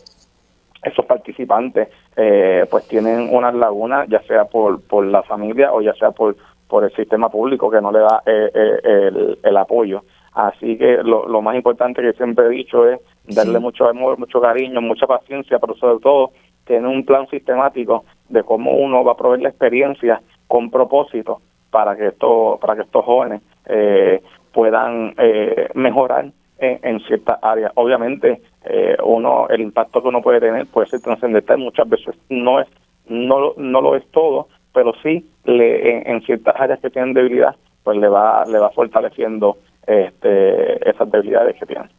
esos participantes eh, pues tienen unas lagunas ya sea por por la familia o ya sea por por el sistema público que no le da eh, el, apoyo así que lo, lo más importante que siempre he dicho es darle mucho amor mucho cariño mucha paciencia pero sobre todo tener un plan sistemático de cómo uno va a proveer la experiencia con propósito para que esto, para que estos jóvenes eh, puedan eh, mejorar en, ciertas áreas. Obviamente, eh, uno el impacto que uno puede tener puede ser trascendental, muchas veces no es no no lo es todo, pero sí le, en, ciertas áreas que tienen debilidad, pues le va le va fortaleciendo este, esas debilidades que tienen.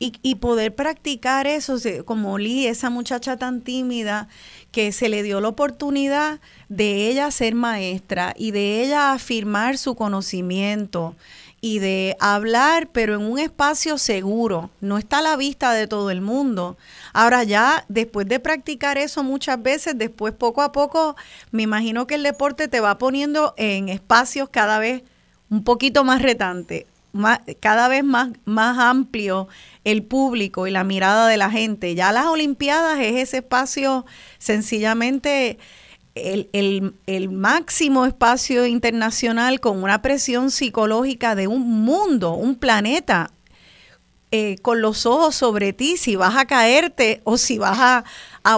Y, y poder practicar eso, como Lee, esa muchacha tan tímida, que se le dio la oportunidad de ella ser maestra y de ella afirmar su conocimiento y de hablar, pero en un espacio seguro, no está a la vista de todo el mundo. Ahora ya, después de practicar eso muchas veces, después poco a poco, me imagino que el deporte te va poniendo en espacios cada vez un poquito más retantes, más, cada vez más, más amplio el público y la mirada de la gente. Ya las Olimpiadas es ese espacio sencillamente el, máximo espacio internacional con una presión psicológica de un mundo, un planeta, eh, con los ojos sobre ti, si vas a caerte o si vas a,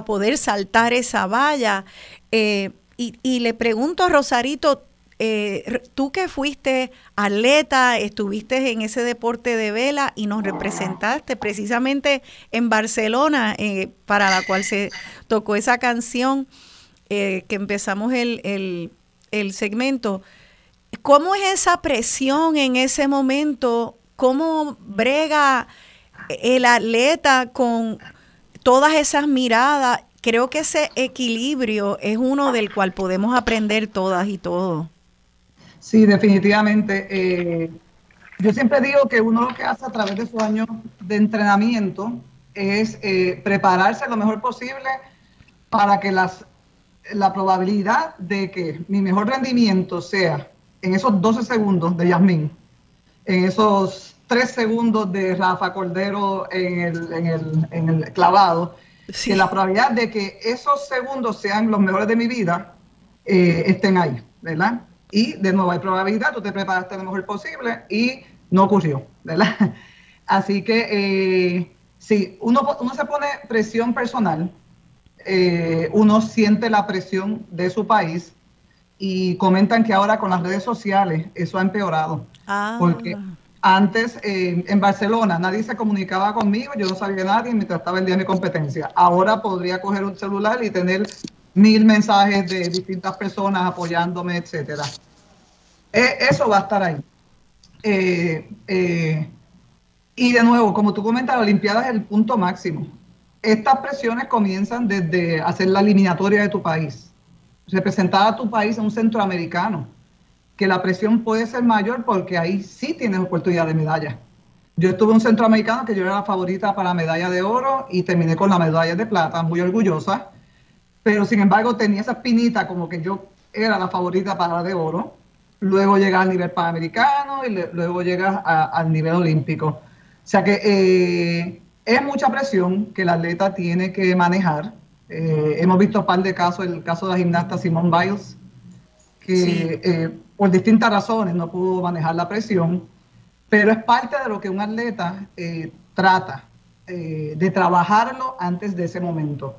poder saltar esa valla. Eh, y, y, le pregunto a Rosarito, eh, tú que fuiste atleta, estuviste en ese deporte de vela y nos representaste precisamente en Barcelona, eh, para la cual se tocó esa canción eh, que empezamos el, el segmento. ¿Cómo es esa presión en ese momento? ¿Cómo brega el atleta con todas esas miradas? Creo que ese equilibrio es uno del cual podemos aprender todas y todos. Sí, definitivamente. Eh, yo siempre digo que uno lo que hace a través de sus años de entrenamiento es eh, prepararse lo mejor posible para que las, la probabilidad de que mi mejor rendimiento sea en esos 12 segundos de Yasmín, en esos 3 segundos de Rafa Cordero en el, en el, en el clavado, que la probabilidad de que esos segundos sean los mejores de mi vida eh, estén ahí, ¿verdad? Y de nuevo hay probabilidad, tú te preparaste lo mejor posible y no ocurrió, ¿verdad? Así que eh, sí, uno, uno se pone presión personal, eh, uno siente la presión de su país y comentan que ahora con las redes sociales eso ha empeorado. Ah. Porque antes eh, en Barcelona nadie se comunicaba conmigo, yo no sabía nadie mientras estaba el día de mi competencia. Ahora podría coger un celular y tener mil mensajes de distintas personas apoyándome, etcétera. Eh, eso va a estar ahí. Eh, y de nuevo, como tú comentas, la Olimpiada es el punto máximo. Estas presiones comienzan desde hacer la eliminatoria de tu país, representar a tu país en un centroamericano, que la presión puede ser mayor porque ahí sí tienes oportunidad de medalla. Yo estuve en un centroamericano que yo era la favorita para la medalla de oro y terminé con la medalla de plata, muy orgullosa pero sin embargo tenía esa espinita como que yo era la favorita para la de oro. Luego llega al nivel panamericano y luego llega al nivel olímpico. O sea que eh, es mucha presión que el atleta tiene que manejar. Eh, hemos visto un par de casos, el caso de la gimnasta Simone Biles, que eh, por distintas razones no pudo manejar la presión, pero es parte de lo que un atleta trata de trabajarlo antes de ese momento.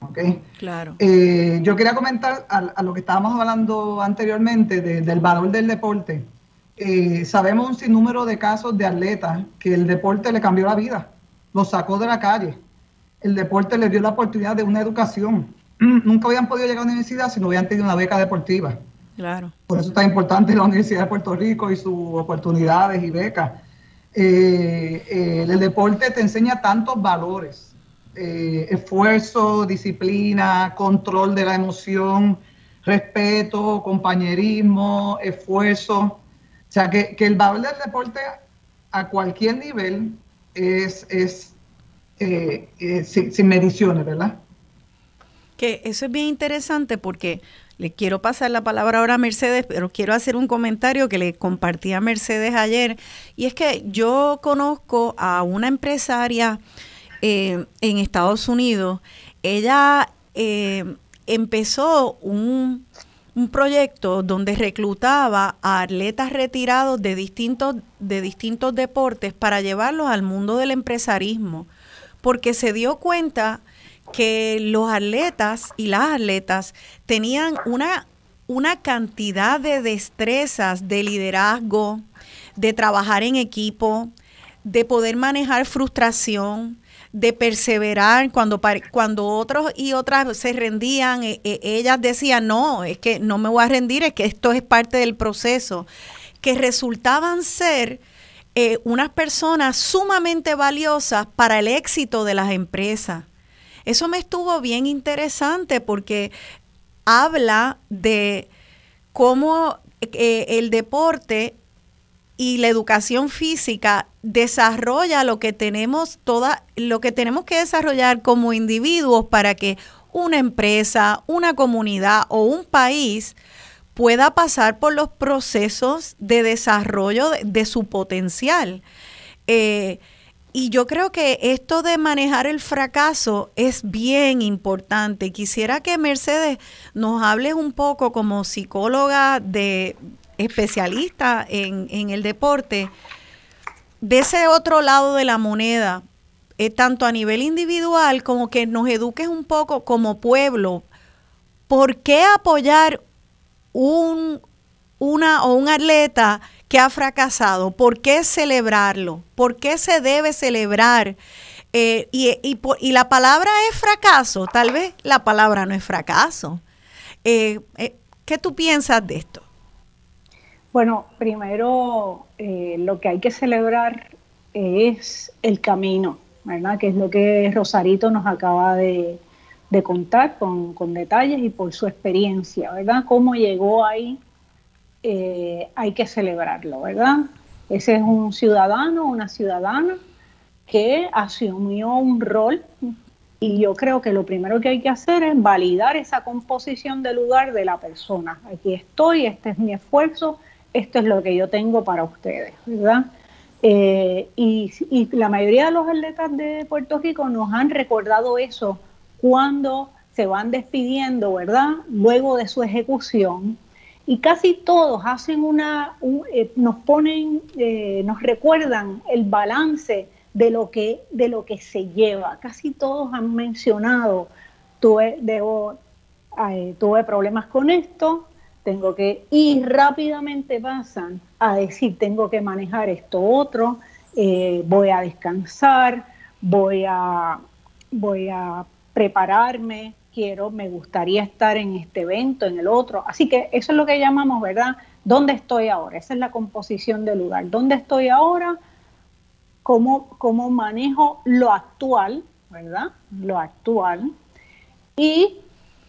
¿okay? Claro. Eh, yo quería comentar a, lo que estábamos hablando anteriormente del valor del deporte. Eh, sabemos un sinnúmero de casos de atletas que el deporte le cambió la vida, los sacó de la calle. El deporte le dio la oportunidad de una educación. Nunca habían podido llegar a la universidad si no hubieran tenido una beca deportiva. Claro. Por eso es tan importante la Universidad de Puerto Rico y sus oportunidades y becas. Eh, el deporte te enseña tantos valores eh, esfuerzo, disciplina, control de la emoción, respeto, compañerismo, esfuerzo. O sea, que, el valor del deporte a cualquier nivel es, es eh, eh, sin, mediciones, ¿verdad? Que eso es bien interesante porque le quiero pasar la palabra ahora a Mercedes, pero quiero hacer un comentario que le compartí a Mercedes ayer. Y es que yo conozco a una empresaria eh, en Estados Unidos, ella empezó un, proyecto donde reclutaba a atletas retirados de distintos, de distintos deportes para llevarlos al mundo del empresarismo, porque se dio cuenta que los atletas y las atletas tenían una, una cantidad de destrezas de liderazgo, de trabajar en equipo, de poder manejar frustración, de perseverar cuando, cuando otros y otras se rendían, e, e, ellas decían, no, es que no me voy a rendir, es que esto es parte del proceso, que resultaban ser eh, unas personas sumamente valiosas para el éxito de las empresas. Eso me estuvo bien interesante porque habla de cómo eh, el deporte y la educación física desarrolla lo que tenemos toda lo que tenemos que desarrollar como individuos para que una empresa, una comunidad o un país pueda pasar por los procesos de desarrollo de, su potencial. Eh, y yo creo que esto de manejar el fracaso es bien importante. Quisiera que Mercedes nos hables un poco como psicóloga de especialista en, en el deporte, de ese otro lado de la moneda, eh, tanto a nivel individual como que nos eduques un poco como pueblo. ¿Por qué apoyar un, una o un atleta que ha fracasado? ¿Por qué celebrarlo? ¿Por qué se debe celebrar? Eh, y, y, la palabra es fracaso, tal vez la palabra no es fracaso. Eh, ¿Qué tú piensas de esto? Bueno, primero lo que hay que celebrar es el camino, ¿verdad? Que es lo que Rosarito nos acaba de, contar con, detalles y por su experiencia, ¿verdad? Cómo llegó ahí, eh, hay que celebrarlo, ¿verdad? Ese es un ciudadano, una ciudadana que asumió un rol y yo creo que lo primero que hay que hacer es validar esa composición del lugar de la persona. Aquí estoy, este es mi esfuerzo, esto es lo que yo tengo para ustedes, ¿verdad? Eh, y, la mayoría de los atletas de Puerto Rico nos han recordado eso cuando se van despidiendo, ¿verdad? Luego de su ejecución. Y casi todos hacen una, eh, nos ponen, eh, nos recuerdan el balance de lo, que, de lo que se lleva. Casi todos han mencionado, tuve, tuve problemas con esto, tengo que ir rápidamente pasan a decir tengo que manejar esto otro, eh, voy a descansar, voy a, voy a prepararme, quiero, me gustaría estar en este evento, en el otro. Así que eso es lo que llamamos, ¿verdad? ¿Dónde estoy ahora? Esa es la composición del lugar. ¿Dónde estoy ahora? ¿Cómo, cómo manejo lo actual, ¿verdad? Lo actual. Y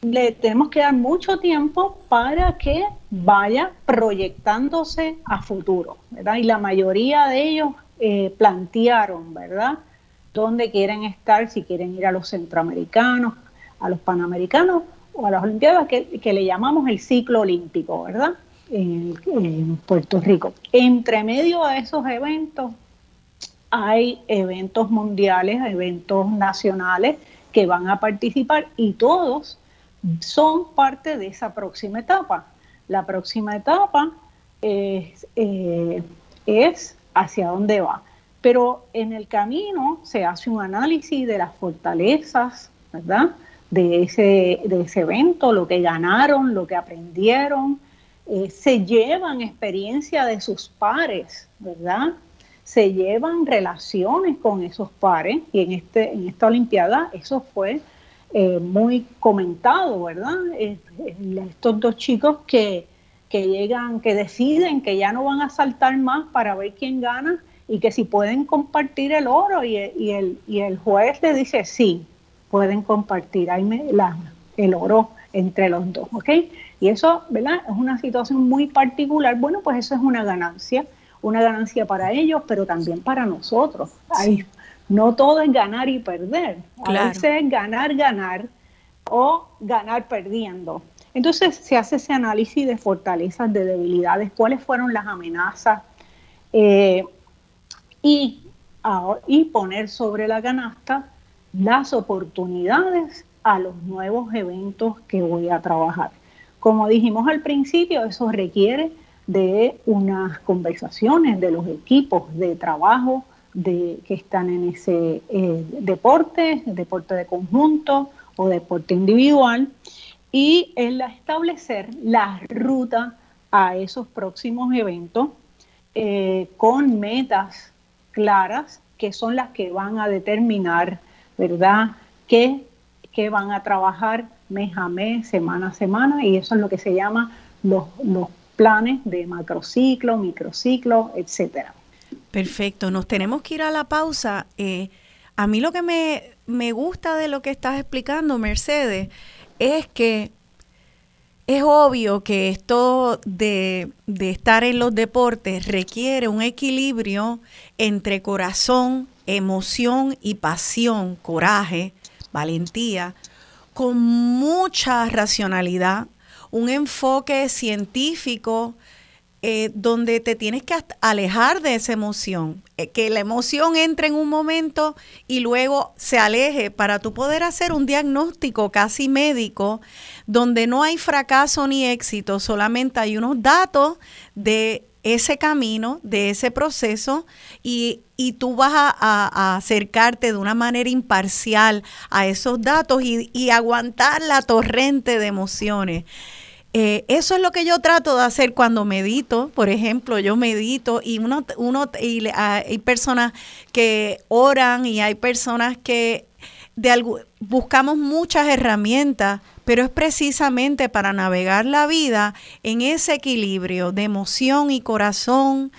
le tenemos que dar mucho tiempo para que vaya proyectándose a futuro, ¿verdad? Y la mayoría de ellos eh, plantearon, ¿verdad? Dónde quieren estar, si quieren ir a los centroamericanos, a los panamericanos o a las Olimpiadas, que, le llamamos el ciclo olímpico, ¿verdad? En, en Puerto Rico. Entre medio de esos eventos hay eventos mundiales, eventos nacionales que van a participar y todos son parte de esa próxima etapa. La próxima etapa es, eh, hacia dónde va. Pero en el camino se hace un análisis de las fortalezas, ¿verdad? De ese, de ese evento, lo que ganaron, lo que aprendieron. Eh, se llevan experiencia de sus pares, ¿verdad? Se llevan relaciones con esos pares y en, este, en esta Olimpiada eso fue eh, muy comentado, ¿verdad? estos dos chicos que, llegan, que deciden que ya no van a saltar más para ver quién gana y que si pueden compartir el oro y, el, y el juez le dice sí, pueden compartir el oro entre los dos, ¿ok? Y eso, ¿verdad? Es una situación muy particular. Bueno, pues eso es una ganancia, una ganancia para ellos, pero también para nosotros. Hay no todo es ganar y perder. A veces es ganar, ganar o ganar perdiendo. Entonces se hace ese análisis de fortalezas, de debilidades, cuáles fueron las amenazas eh, y, y poner sobre la canasta las oportunidades a los nuevos eventos que voy a trabajar. Como dijimos al principio, eso requiere de unas conversaciones de los equipos de trabajo, de, que están en ese eh, deporte, deporte de conjunto o deporte individual, y el establecer la ruta a esos próximos eventos eh, con metas claras que son las que van a determinar, ¿verdad?, qué, van a trabajar mes a mes, semana a semana, y eso es lo que se llama los, los planes de macrociclo, microciclo, etcétera. Perfecto, nos tenemos que ir a la pausa. Eh, a mí lo que me, me gusta de lo que estás explicando, Mercedes, es que es obvio que esto de, de, estar en los deportes requiere un equilibrio entre corazón, emoción y pasión, coraje, valentía, con mucha racionalidad, un enfoque científico eh, donde te tienes que alejar de esa emoción, eh, que la emoción entre en un momento y luego se aleje para tú poder hacer un diagnóstico casi médico donde no hay fracaso ni éxito, solamente hay unos datos de ese camino, de ese proceso y, tú vas a, acercarte de una manera imparcial a esos datos y, y aguantar la torrente de emociones. Eh, eso es lo que yo trato de hacer cuando medito. Por ejemplo, yo medito y uno, y hay personas que oran y hay personas que de buscamos muchas herramientas, pero es precisamente para navegar la vida en ese equilibrio de emoción y corazón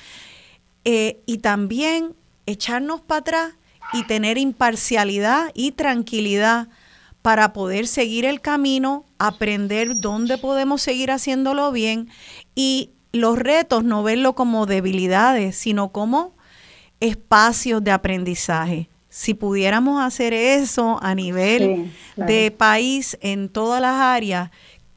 eh, y también echarnos para atrás y tener imparcialidad y tranquilidad para poder seguir el camino, aprender dónde podemos seguir haciéndolo bien y los retos no verlo como debilidades, sino como espacios de aprendizaje. Si pudiéramos hacer eso a nivel de país en todas las áreas,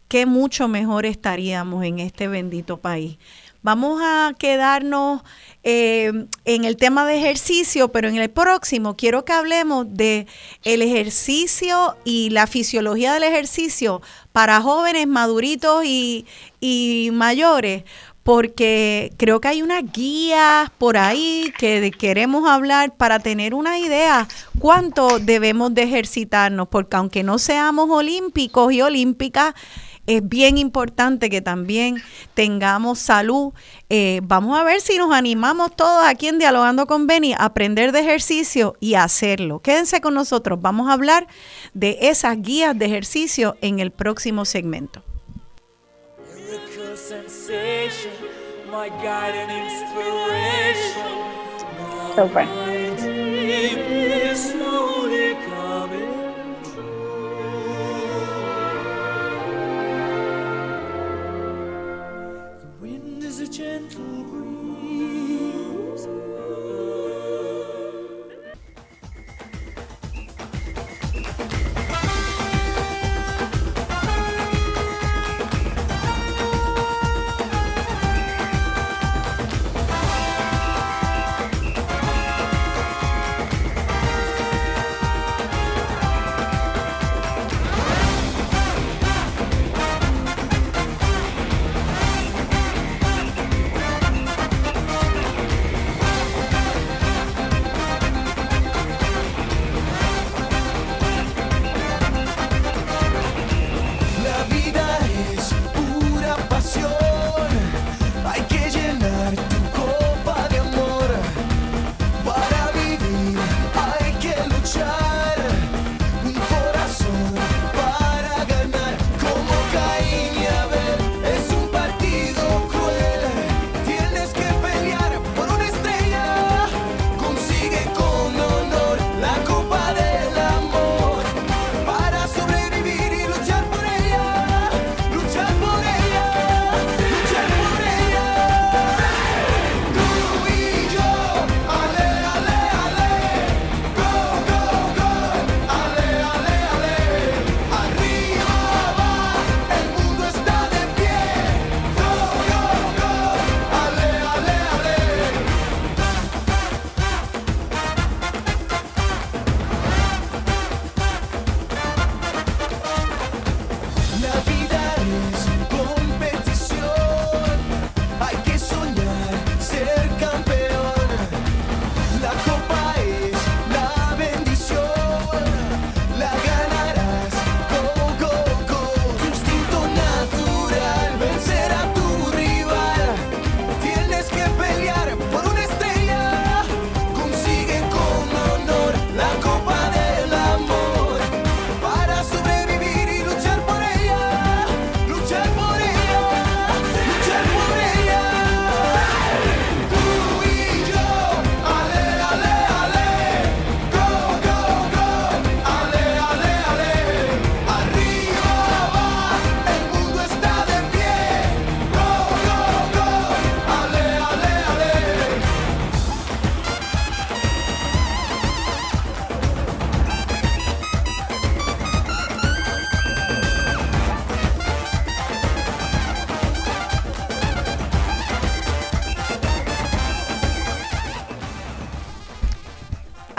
qué mucho mejor estaríamos en este bendito país. Vamos a quedarnos eh, en el tema de ejercicio, pero en el próximo quiero que hablemos de el ejercicio y la fisiología del ejercicio para jóvenes maduritos y, y mayores, porque creo que hay unas guías por ahí que queremos hablar para tener una idea cuánto debemos de ejercitarnos, porque aunque no seamos olímpicos y olímpicas, es bien importante que también tengamos salud. Eh, vamos a ver si nos animamos todos aquí en Dialogando con Beni a aprender de ejercicio y hacerlo. Quédense con nosotros, vamos a hablar de esas guías de ejercicio en el próximo segmento. gentle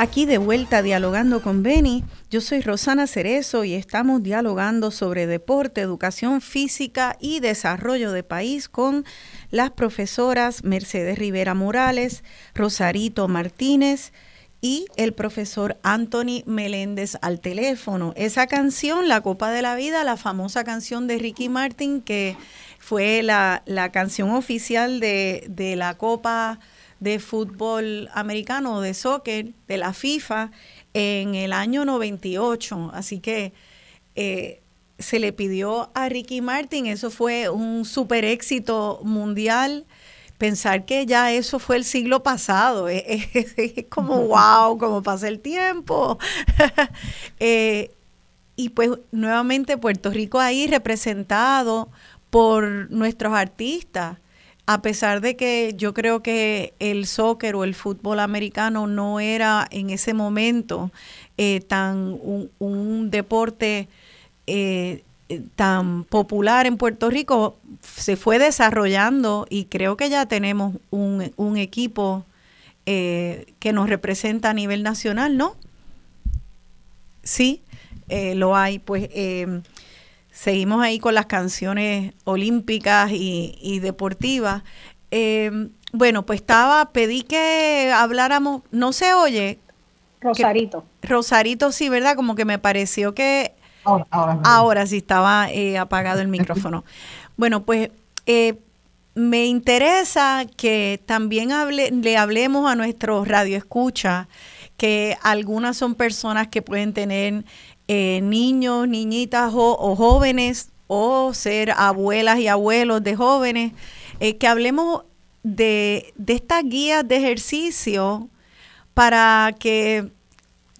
Aquí de vuelta dialogando con Beni. Yo soy Rosana Cerezo y estamos dialogando sobre deporte, educación física y desarrollo de país con las profesoras Mercedes Rivera Morales, Rosarito Martínez y el profesor Anthony Meléndez al teléfono. Esa canción, La Copa de la Vida, la famosa canción de Ricky Martin, que fue la, canción oficial de, de la Copa de fútbol americano, de soccer, de la FIFA, en el año 98. Así que eh, se le pidió a Ricky Martin, eso fue un super éxito mundial. Pensar que ya eso fue el siglo pasado, es, como wow, como pasa el tiempo. Eh, y pues nuevamente Puerto Rico ahí representado por nuestros artistas a pesar de que yo creo que el soccer o el fútbol americano no era en ese momento eh, tan un, deporte eh, tan popular en Puerto Rico, se fue desarrollando y creo que ya tenemos un, equipo eh, que nos representa a nivel nacional, ¿no? Sí, lo hay. Pues seguimos ahí con las canciones olímpicas y, deportivas. Em, bueno, pues estaba, pedí que habláramos, no se oye. Rosarito. Rosarito, sí, ¿verdad? Como que me pareció que ahora, sí estaba eh, apagado el micrófono. bueno, pues eh, me interesa que también hable, le hablemos a nuestros radioescuchas, que algunas son personas que pueden tener eh, niños, niñitas o, jóvenes o ser abuelas y abuelos de jóvenes, eh, que hablemos de, de estas guías de ejercicio para que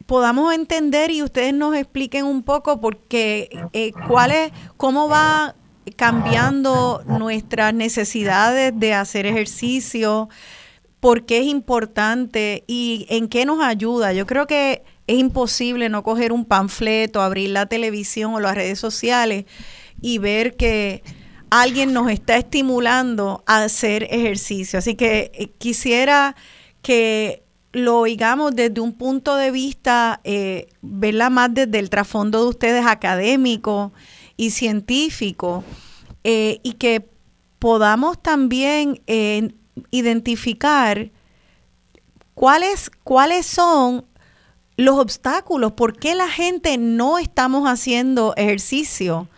podamos entender y ustedes nos expliquen un poco porque eh, cuál cómo va cambiando nuestras necesidades de hacer ejercicio, por qué es importante y en qué nos ayuda. Yo creo que es imposible no coger un panfleto, abrir la televisión o las redes sociales y ver que alguien nos está estimulando a hacer ejercicio. Así que eh, quisiera que lo oigamos desde un punto de vista, eh, verla más desde el trasfondo de ustedes académico y científico, eh, y que podamos también identificar cuáles, cuáles son los obstáculos, por qué la gente no estamos haciendo ejercicio.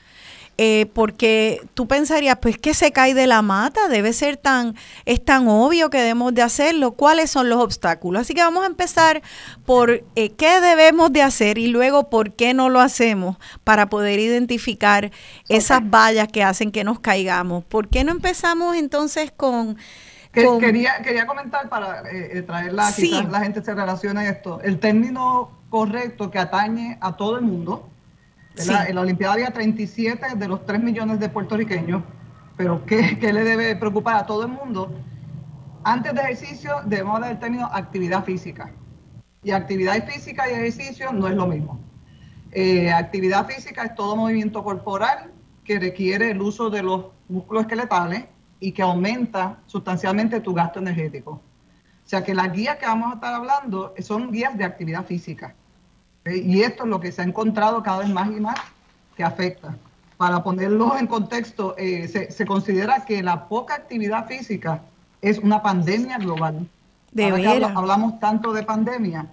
Eh, porque tú pensarías, pues que se cae de la mata, debe ser tan, es tan obvio que debemos de hacerlo. ¿Cuáles son los obstáculos? Así que vamos a empezar por eh, qué debemos de hacer y luego por qué no lo hacemos para poder identificar esas vallas que hacen que nos caigamos. ¿Por qué no empezamos entonces con quería, quería comentar para eh, eh, traerla, quizás la gente se relaciona a esto. El término correcto que atañe a todo el mundo. En la Olimpiada había 37 de los 3 millones de puertorriqueños, pero ¿qué, ¿qué, le debe preocupar a todo el mundo? Antes de ejercicio debemos dar el término actividad física. Y actividad física y ejercicio no es lo mismo. Eh, actividad física es todo movimiento corporal que requiere el uso de los músculos esqueletales y que aumenta sustancialmente tu gasto energético. O sea que las guías que vamos a estar hablando son guías de actividad física. Y esto es lo que se ha encontrado cada vez más y más que afecta. Para ponerlo en contexto, eh, se, considera que la poca actividad física es una pandemia global. De verdad. hablamos tanto de pandemia,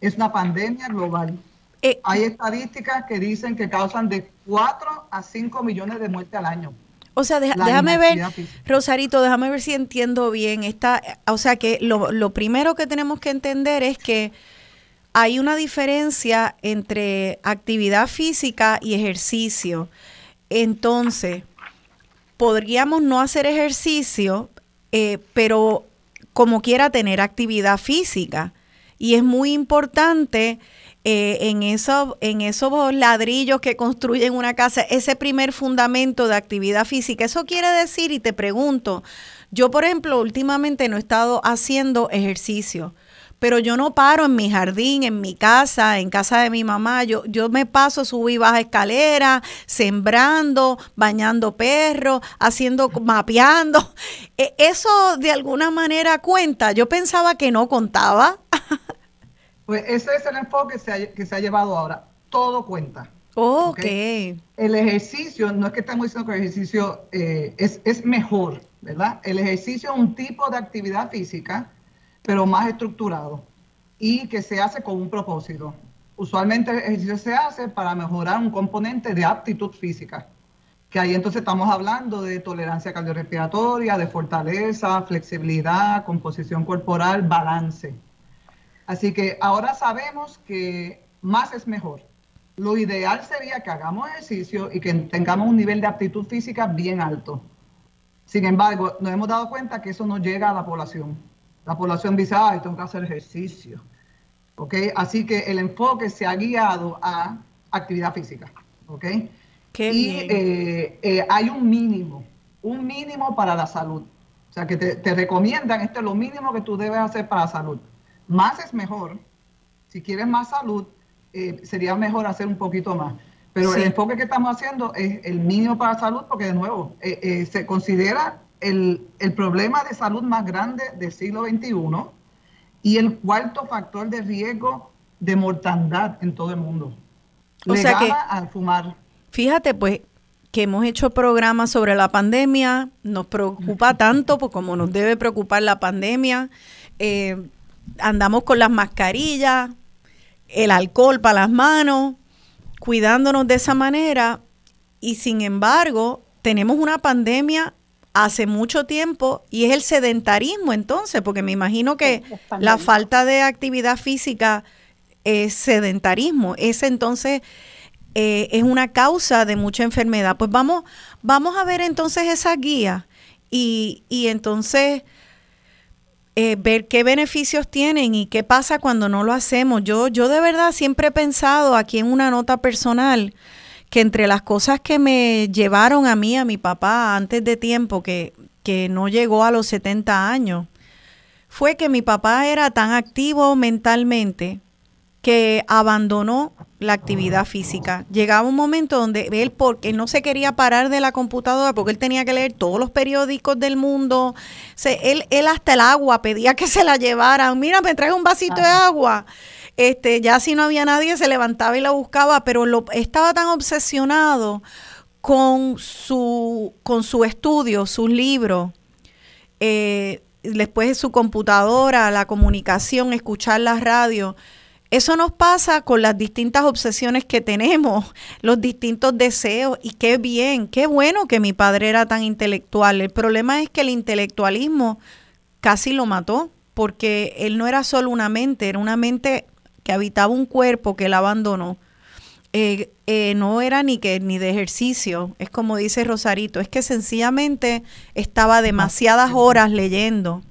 es una pandemia global. Eh, Hay estadísticas que dicen que causan de 4 a 5 millones de muertes al año. O sea, déjame ver, Rosarito, déjame ver si entiendo bien. Esta, o sea, que lo, lo primero que tenemos que entender es que hay una diferencia entre actividad física y ejercicio. Entonces, podríamos no hacer ejercicio, eh, pero como quiera tener actividad física. Y es muy importante eh, en, eso, en esos ladrillos que construyen una casa, ese primer fundamento de actividad física. Eso quiere decir, y te pregunto, yo por ejemplo últimamente no he estado haciendo ejercicio, pero yo no paro en mi jardín, en mi casa, en casa de mi mamá. Yo, yo me paso, subo y baja escalera, sembrando, bañando perros, haciendo, mapeando. E, eso de alguna manera cuenta. Yo pensaba que no contaba. Pues ese es el enfoque que se ha, que se ha llevado ahora. Todo cuenta. Ok. El ejercicio, no es que estamos diciendo que el ejercicio eh, es, es mejor, ¿verdad? El ejercicio es un tipo de actividad física, pero más estructurado y que se hace con un propósito. Usualmente el ejercicio se hace para mejorar un componente de aptitud física, que ahí entonces estamos hablando de tolerancia cardiorrespiratoria, de fortaleza, flexibilidad, composición corporal, balance. Así que ahora sabemos que más es mejor. Lo ideal sería que hagamos ejercicio y que tengamos un nivel de aptitud física bien alto. Sin embargo, nos hemos dado cuenta que eso no llega a la población. La población dice, ay, tengo que hacer ejercicio. ¿Ok? Así que el enfoque se ha guiado a actividad física. ¿Ok? Qué y eh, eh, hay un mínimo, un mínimo para la salud. O sea, que te, te recomiendan, esto es lo mínimo que tú debes hacer para la salud. Más es mejor. Si quieres más salud, eh, sería mejor hacer un poquito más. Pero Sí. el enfoque que estamos haciendo es el mínimo para salud, porque de nuevo, eh, eh, se considera el, el problema de salud más grande del siglo XXI y el cuarto factor de riesgo de mortandad en todo el mundo. O Le sea que- al fumar. Fíjate, pues, que hemos hecho programas sobre la pandemia, nos preocupa tanto, pues como nos debe preocupar la pandemia, eh, andamos con las mascarillas, el alcohol para las manos, cuidándonos de esa manera, y sin embargo, tenemos una pandemia hace mucho tiempo y es el sedentarismo entonces, porque me imagino que la falta de actividad física es sedentarismo. Ese entonces eh, es una causa de mucha enfermedad. Pues vamos, vamos a ver entonces esa guía y, y entonces eh, ver qué beneficios tienen y qué pasa cuando no lo hacemos. Yo, yo de verdad siempre he pensado aquí en una nota personal que entre las cosas que me llevaron a mí, a mi papá, antes de tiempo, que, que no llegó a los 70 años, fue que mi papá era tan activo mentalmente que abandonó la actividad física. Llegaba un momento donde él, porque no se quería parar de la computadora, porque él tenía que leer todos los periódicos del mundo, se, él, él hasta el agua pedía que se la llevaran. Mira, me trae un vasito de agua. Este, ya si no había nadie, se levantaba y la buscaba, pero lo, estaba tan obsesionado con su, con su estudio, sus libros, eh, después su computadora, la comunicación, escuchar la radio. Eso nos pasa con las distintas obsesiones que tenemos, los distintos deseos, y qué bien, qué bueno que mi padre era tan intelectual. El problema es que el intelectualismo casi lo mató, porque él no era solo una mente, era una mente que habitaba un cuerpo que él abandonó. Eh, eh, no era ni que ni de ejercicio, es como dice Rosarito, es que sencillamente estaba demasiadas horas leyendo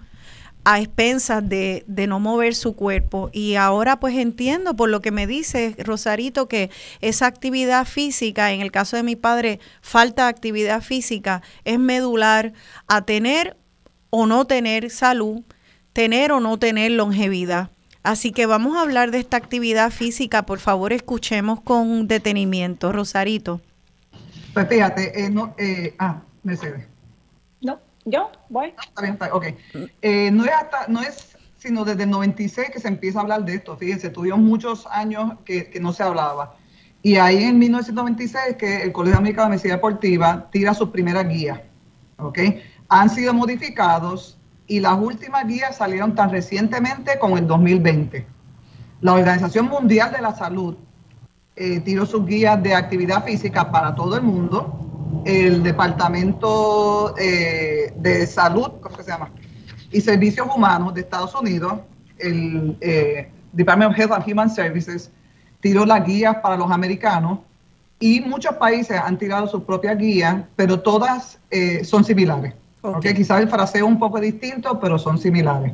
a expensas de, de no mover su cuerpo. Y ahora pues entiendo por lo que me dice Rosarito que esa actividad física, en el caso de mi padre, falta de actividad física, es medular a tener o no tener salud, tener o no tener longevidad. Así que vamos a hablar de esta actividad física. Por favor, escuchemos con detenimiento. Rosarito. Pues fíjate, eh, no, eh, ah. No, yo voy. Está bien, está bien, ok. Eh, no, es hasta, no es sino desde el 96 que se empieza a hablar de esto. Fíjense, tuvimos muchos años que, que no se hablaba. Y ahí en 1996 que el Colegio Americano de Medicina Deportiva tira sus primeras guías. ¿ok? Han sido modificados y las últimas guías salieron tan recientemente como en 2020. La Organización Mundial de la Salud eh, tiró sus guías de actividad física para todo el mundo. El Departamento eh, de Salud, ¿cómo que se llama? Y Servicios Humanos de Estados Unidos, el eh, Department of Health and Human Services, tiró las guías para los americanos y muchos países han tirado sus propias guías, pero todas eh, son similares. Ok. ¿ok? Quizás el fraseo es un poco distinto, pero son similares.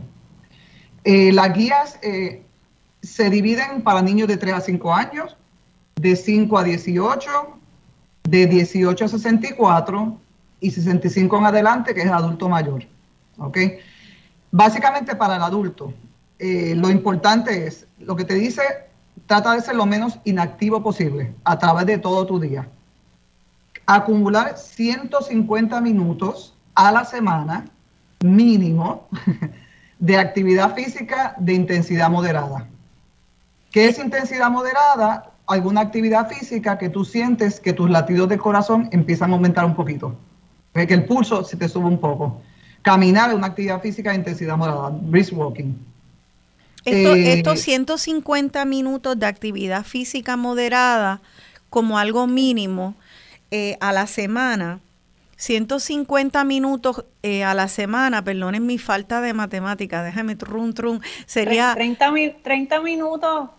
Eh, las guías se dividen para niños de 3 a 5 años, de 5 a 18, de 18 a 64 y 65 en adelante, que es adulto mayor. Básicamente para el adulto, eh, lo importante es, lo que te dice, trata de ser lo menos inactivo posible a través de todo tu día. Acumular 150 minutos a la semana mínimo de actividad física de intensidad moderada. ¿Qué es intensidad moderada? Alguna actividad física que tú sientes que tus latidos del corazón empiezan a aumentar un poquito. Que el pulso se te sube un poco. Caminar es una actividad física de intensidad moderada, brisk walking. Eh, estos 150 minutos de actividad física moderada como algo mínimo eh, a la semana, 150 minutos eh, a la semana, perdonen mi falta de matemática, déjame trun trun, sería... 30, 30 minutos,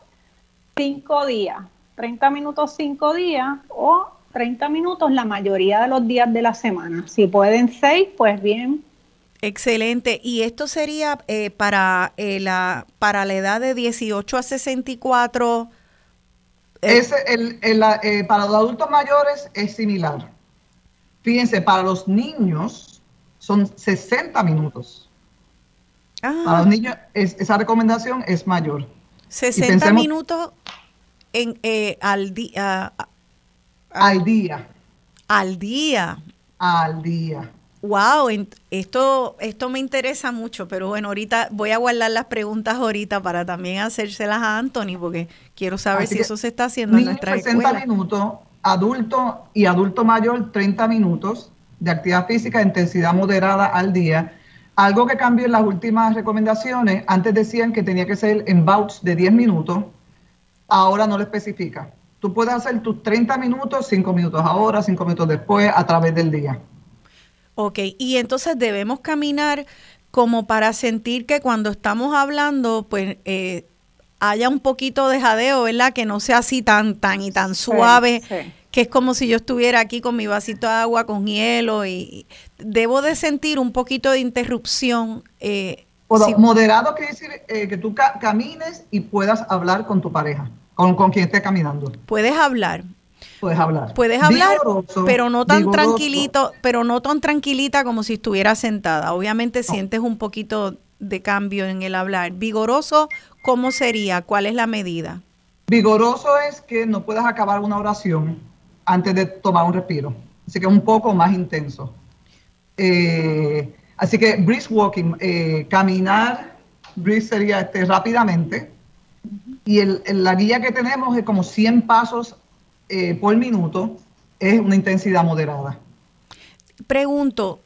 5 días, 30 minutos 5 días o 30 minutos la mayoría de los días de la semana. Si pueden 6, pues bien. Excelente. Y esto sería eh, para, eh, la, para la edad de 18 a 64. Es el, para los adultos mayores es similar. Fíjense, para los niños son 60 minutos. Ah. Para los niños esa recomendación es mayor. 60 minutos en, eh, al, día. al día. Al día. Al día. Wow, esto, esto me interesa mucho, pero bueno, ahorita voy a guardar las preguntas ahorita para también hacérselas a Anthony, porque quiero saber si eso se está haciendo en nuestra 60 minutos, adulto y adulto mayor 30 minutos de actividad física de intensidad moderada al día. Algo que cambió en las últimas recomendaciones, antes decían que tenía que ser en bouts de 10 minutos, ahora no lo especifica. Tú puedes hacer tus 30 minutos, 5 minutos ahora, 5 minutos después, a través del día. Ok, y entonces debemos caminar como para sentir que cuando estamos hablando, pues eh, haya un poquito de jadeo, ¿verdad? Que no sea así tan, tan y tan suave, que es como si yo estuviera aquí con mi vasito de agua con hielo y debo de sentir un poquito de interrupción. Eh, Moderado quiere decir eh, que tú camines y puedas hablar con tu pareja, con, con quien esté caminando. Puedes hablar, puedes hablar. Puedes hablar, pero no tan tranquilito, pero no tan tranquilita como si estuviera sentada. Obviamente sientes un poquito de cambio en el hablar. Vigoroso, ¿cómo sería? ¿Cuál es la medida? Vigoroso es que no puedas acabar una oración antes de tomar un respiro. Así que es un poco más intenso. Eh, así que brisk walking, eh, caminar, brisk sería este, rápidamente. Y el, la guía que tenemos es como 100 pasos eh, por minuto es una intensidad moderada. Pregunto,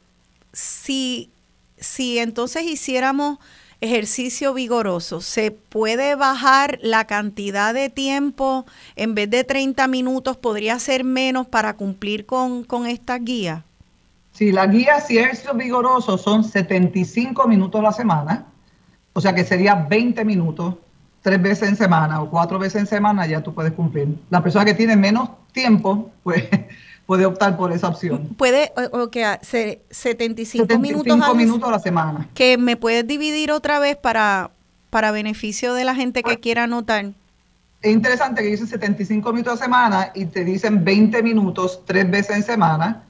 si, si entonces hiciéramos ejercicio vigoroso, ¿se puede bajar la cantidad de tiempo? En vez de 30 minutos, ¿podría ser menos para cumplir con, con esta guía? Si la guía, si ejercicio vigoroso, son 75 minutos a la semana, o sea que sería 20 minutos tres veces en semana o cuatro veces en semana, ya tú puedes cumplir. La persona que tiene menos tiempo, pues puede optar por esa opción. Puede, o, que 75, 75 minutos, minutos a la semana. Que me puedes dividir otra vez para, para beneficio de la gente que quiera anotar. Es interesante que dicen 75 minutos a la semana y te dicen 20 minutos tres veces en semana.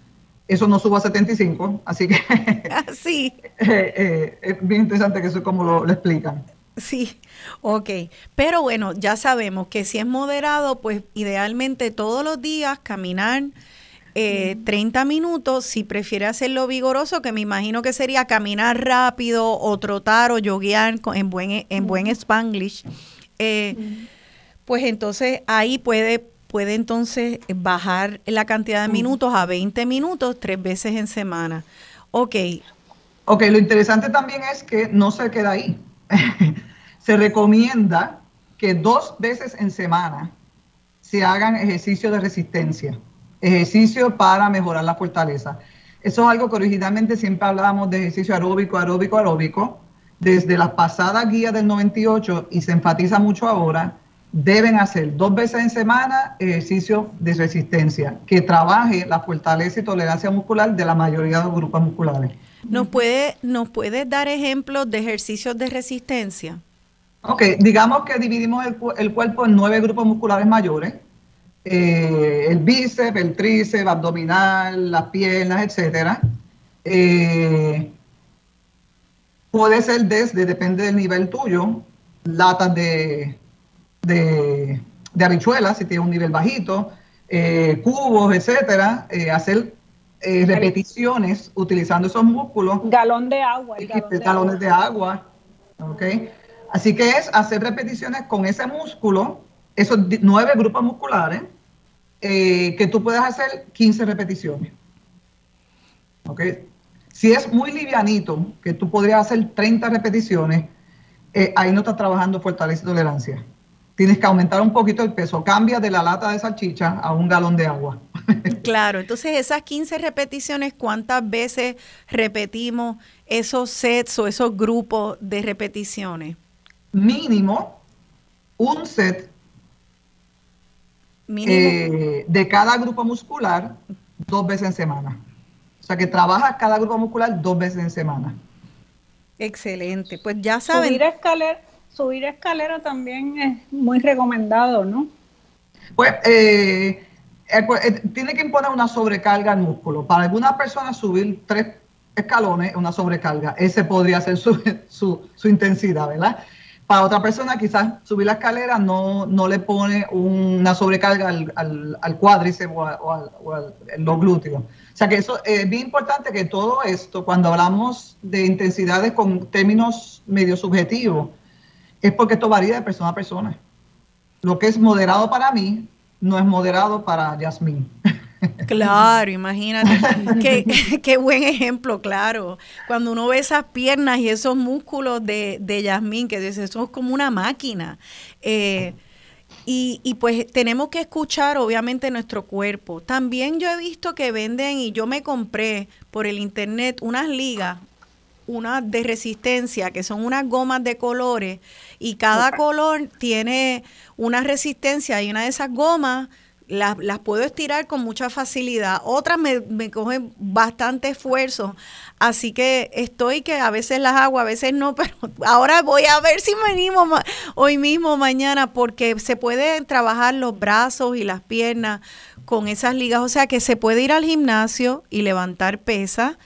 Eso no suba a 75, así que... sí. Eh, eh, es bien interesante que eso es como lo, lo explican. Sí, ok. Pero bueno, ya sabemos que si es moderado, pues idealmente todos los días caminar eh, 30 minutos. Si prefiere hacerlo vigoroso, que me imagino que sería caminar rápido o trotar o yoguear en buen, en buen spanglish, eh, pues entonces ahí puede, puede entonces bajar la cantidad de minutos a 20 minutos tres veces en semana. Ok. Ok, lo interesante también es que no se queda ahí. se recomienda que dos veces en semana se hagan ejercicios de resistencia, ejercicios para mejorar la fortaleza. Eso es algo que originalmente siempre hablábamos de ejercicio aeróbico, aeróbico, aeróbico. Desde la pasada guía del 98 y se enfatiza mucho ahora, deben hacer dos veces en semana ejercicio de resistencia que trabaje la fortaleza y tolerancia muscular de la mayoría de los grupos musculares. ¿Nos puede, ¿Nos puede dar ejemplos de ejercicios de resistencia? Ok, digamos que dividimos el, cuerpo en nueve grupos musculares mayores. Eh, el bíceps, el tríceps, abdominal, las piernas, etcétera. Eh, puede ser desde, depende del nivel tuyo, latas de, de, habichuelas, si tiene un nivel bajito, eh, cubos, etcétera, hacer eh, repeticiones utilizando esos músculos. Galón de agua. Galón galones de agua. Así que es hacer repeticiones con ese músculo, esos nueve grupos musculares, eh, que tú puedes hacer 15 repeticiones. ¿Ok? Si es muy livianito, que tú podrías hacer 30 repeticiones, eh, ahí no estás trabajando fortaleza y tolerancia. Tienes que aumentar un poquito el peso. Cambia de la lata de salchicha a un galón de agua. claro, entonces esas 15 repeticiones, ¿cuántas veces repetimos esos sets o esos grupos de repeticiones? Mínimo un set eh, de cada grupo muscular dos veces en semana. O sea que trabajas cada grupo muscular dos veces en semana. Excelente, pues ya saben. Subir escalera, subir escalera también es muy recomendado, ¿no? Pues eh, eh, tiene que imponer una sobrecarga al músculo. Para algunas personas subir tres escalones es una sobrecarga. Ese podría ser su, su, intensidad, ¿verdad? Para otra persona quizás subir la escalera no, no le pone una sobrecarga al, al, cuádriceps o, a, los glúteos. O sea que eso es bien importante que todo esto, cuando hablamos de intensidades con términos medio subjetivos, es porque esto varía de persona a persona. Lo que es moderado para mí no es moderado para Yasmín. Claro, imagínate. qué, qué, buen ejemplo, claro. Cuando uno ve esas piernas y esos músculos de, de Yasmín, que dice, eso es como una máquina. Eh, y, y, pues tenemos que escuchar obviamente nuestro cuerpo. También yo he visto que venden y yo me compré por el internet unas ligas, unas de resistencia, que son unas gomas de colores y cada color tiene una resistencia y una de esas gomas las, las, puedo estirar con mucha facilidad. Otras me, me, cogen bastante esfuerzo. Así que estoy que a veces las hago, a veces no, pero ahora voy a ver si me animo hoy mismo, mañana, porque se pueden trabajar los brazos y las piernas con esas ligas. O sea que se puede ir al gimnasio y levantar pesas.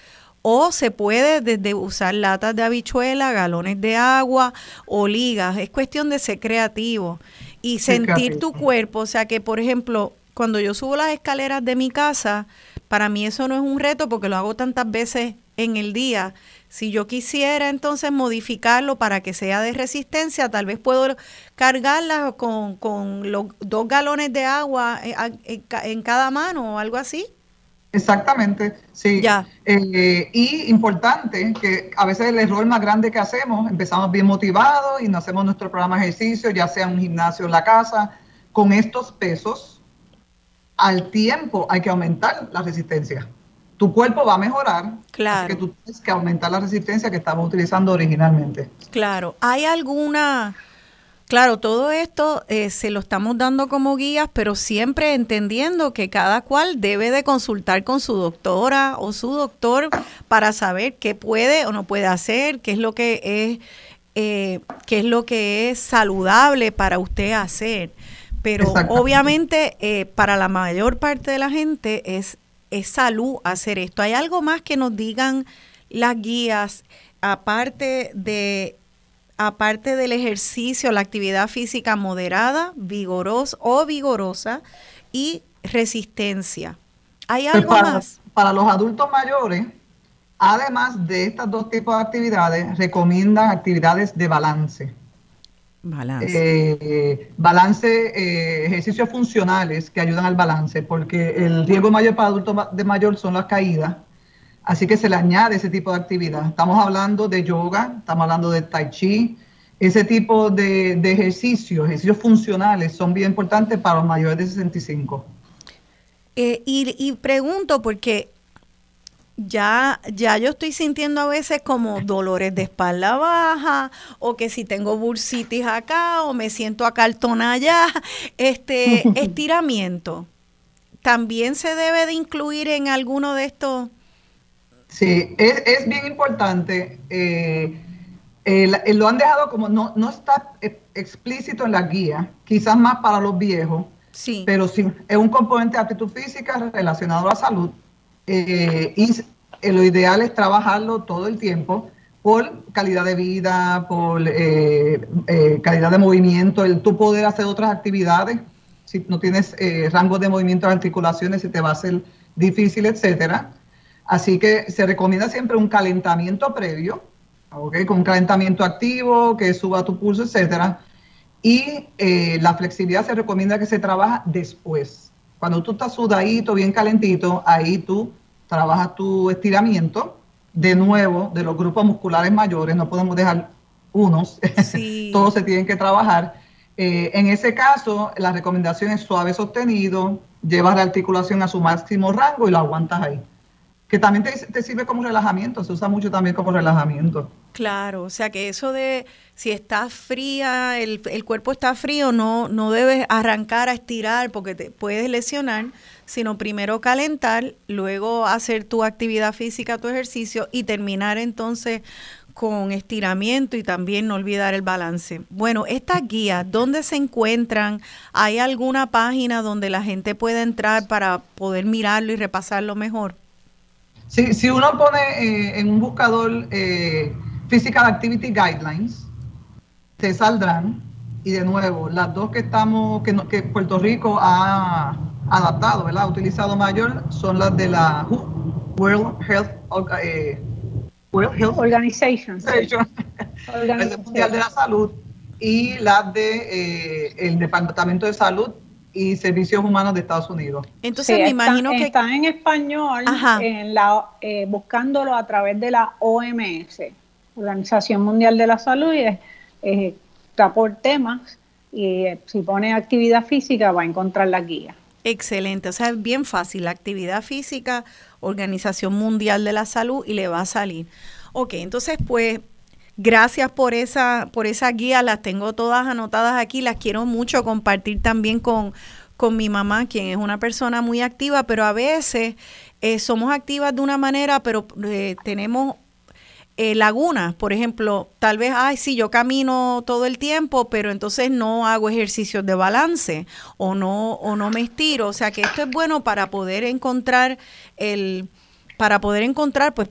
O se puede desde usar latas de habichuela, galones de agua o ligas. Es cuestión de ser creativo y sentir tu cuerpo. O sea que, por ejemplo, cuando yo subo las escaleras de mi casa, para mí eso no es un reto porque lo hago tantas veces en el día. Si yo quisiera entonces modificarlo para que sea de resistencia, tal vez puedo cargarla con, con los dos galones de agua en, cada mano o algo así. Exactamente, sí. Ya. Eh, y importante que a veces el error más grande que hacemos, empezamos bien motivados y no hacemos nuestro programa de ejercicio, ya sea un gimnasio en la casa, con estos pesos, al tiempo hay que aumentar la resistencia. Tu cuerpo va a mejorar, claro. que tú tienes que aumentar la resistencia que estamos utilizando originalmente. Claro, ¿hay alguna Claro, todo esto eh, se lo estamos dando como guías, pero siempre entendiendo que cada cual debe de consultar con su doctora o su doctor para saber qué puede o no puede hacer, qué es lo que es, eh, qué es lo que es saludable para usted hacer. Pero obviamente eh, para la mayor parte de la gente es, es salud hacer esto. ¿Hay algo más que nos digan las guías, aparte de aparte del ejercicio, la actividad física moderada, vigorosa o vigorosa y resistencia. ¿Hay pues algo más? Para los adultos mayores, además de estos dos tipos de actividades, recomiendan actividades de balance. Balance. Eh, balance, eh, ejercicios funcionales que ayudan al balance, porque el riesgo mayor para adultos de mayor son las caídas Así que se le añade ese tipo de actividad. Estamos hablando de yoga, estamos hablando de tai chi. Ese tipo de, ejercicios, ejercicios funcionales, son bien importantes para los mayores de 65. Eh, y, y, pregunto porque ya, ya yo estoy sintiendo a veces como dolores de espalda baja, o que si tengo bursitis acá, o me siento acartonada allá, este estiramiento. ¿También se debe de incluir en alguno de estos? Sí, es, es bien importante. Eh, lo han dejado como, no, no está explícito en la guía, quizás más para los viejos, sí. pero sí, es un componente de aptitud física relacionado a la salud. Eh, y lo ideal es trabajarlo todo el tiempo por calidad de vida, por eh, calidad de movimiento, el tú poder hacer otras actividades. Si no tienes rango de movimiento de articulaciones, se te va a hacer difícil, etcétera. Así que se recomienda siempre un calentamiento previo ¿ok? Con un calentamiento activo, que suba tu pulso, etcétera. Y eh, la flexibilidad se recomienda que se trabaja después. Cuando tú estás sudadito, bien calentito, ahí tú trabajas tu estiramiento. De nuevo, de los grupos musculares mayores, no podemos dejar unos, todos se tienen que trabajar. Eh, en ese caso, la recomendación es suave sostenido, llevas la articulación a su máximo rango y lo aguantas ahí que también te, sirve como relajamiento, se usa mucho también como relajamiento. Claro, o sea que eso de si está fría, el, cuerpo está frío, no, no debes arrancar a estirar porque te puedes lesionar, sino primero calentar, luego hacer tu actividad física, tu ejercicio y terminar entonces con estiramiento y también no olvidar el balance. Bueno, estas guías, ¿dónde se encuentran? ¿Hay alguna página donde la gente pueda entrar para poder mirarlo y repasarlo mejor? Si, si uno pone eh, en un buscador eh, Physical Activity Guidelines, te saldrán, y de nuevo, las dos que estamos, que, que Puerto Rico ha adaptado, ¿verdad? Ha utilizado mayor, son las de la World Health, eh, World Health Organization. el Mundial de la Salud y las de el Departamento de Salud y Servicios Humanos de Estados Unidos. Entonces me imagino que está en español, en la, eh, buscándolo a través de la OMS, Organización Mundial de la Salud, y está por temas y eh, si pone actividad física va a encontrar la guía. Excelente, o sea, es bien fácil, la actividad física, Organización Mundial de la Salud y le va a salir. Ok, entonces pues Gracias por esa, por esa guía, las tengo todas anotadas aquí, las quiero mucho compartir también con, con mi mamá, quien es una persona muy activa, pero a veces eh, somos activas de una manera, pero eh, tenemos eh, lagunas. Por ejemplo, tal vez, ay, sí, yo camino todo el tiempo, pero entonces no hago ejercicios de balance o no, o no me estiro. O sea que esto es bueno para poder encontrar el para poder encontrar, pues,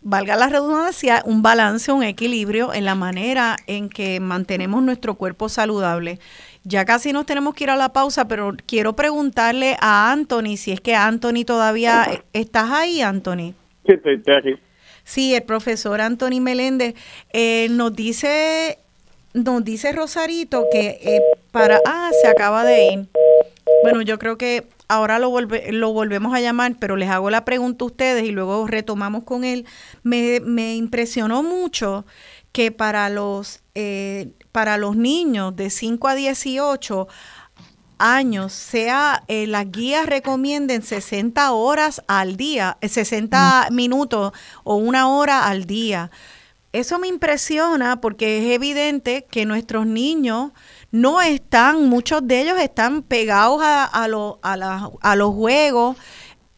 valga la redundancia, un balance, un equilibrio en la manera en que mantenemos nuestro cuerpo saludable. Ya casi nos tenemos que ir a la pausa, pero quiero preguntarle a Anthony, si es que Anthony todavía estás ahí, Anthony. Sí, estoy, aquí. Sí, el profesor Anthony Meléndez eh, nos dice, nos dice Rosarito que eh, para, ah, se acaba de ir. Bueno, yo creo que ahora lo, lo volvemos a llamar, pero les hago la pregunta a ustedes y luego retomamos con él. Me, me impresionó mucho que para los, eh, para los niños de 5 a 18 años, sea eh, las guías recomienden 60 horas al día, 60 mm. minutos o una hora al día. Eso me impresiona porque es evidente que nuestros niños no están, muchos de ellos están pegados a, a, a, los juegos.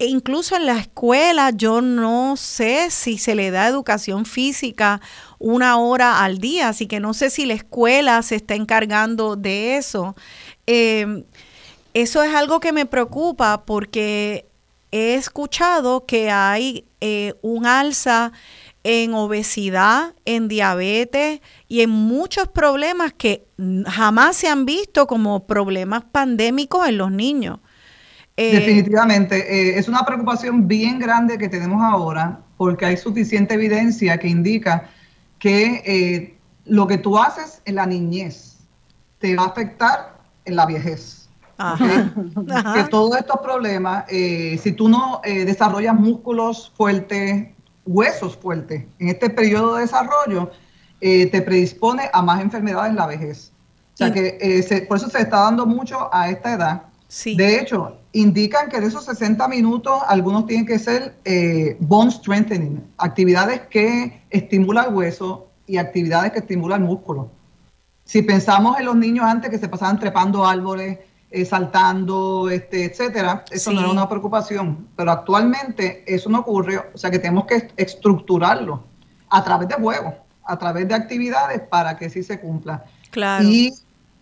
E incluso en la escuela yo no sé si se le da educación física una hora al día, así que no sé si la escuela se está encargando de eso. Em, eso es algo que me preocupa porque he escuchado que hay eh, un alza en obesidad, en diabetes y en muchos problemas que jamás se han visto como problemas pandémicos en los niños. Eh, Definitivamente, eh, es una preocupación bien grande que tenemos ahora porque hay suficiente evidencia que indica que eh, lo que tú haces en la niñez te va a afectar en la vejez. Que todos estos problemas, si tú no desarrollas músculos fuertes, huesos fuertes en este periodo de desarrollo, eh, te predispone a más enfermedades en la vejez. O sea que eh, por eso se está dando mucho a esta edad. De hecho, indican que de esos 60 minutos, algunos tienen que ser eh, bone strengthening, actividades que estimulan el hueso y actividades que estimulan el músculo. Si pensamos en los niños antes que se pasaban trepando árboles, eh, saltando, este, etcétera, eso no era una preocupación. Pero actualmente eso no ocurre, o sea que tenemos que estructurarlo a través de juegos, a través de actividades para que sí se cumpla. Claro. Y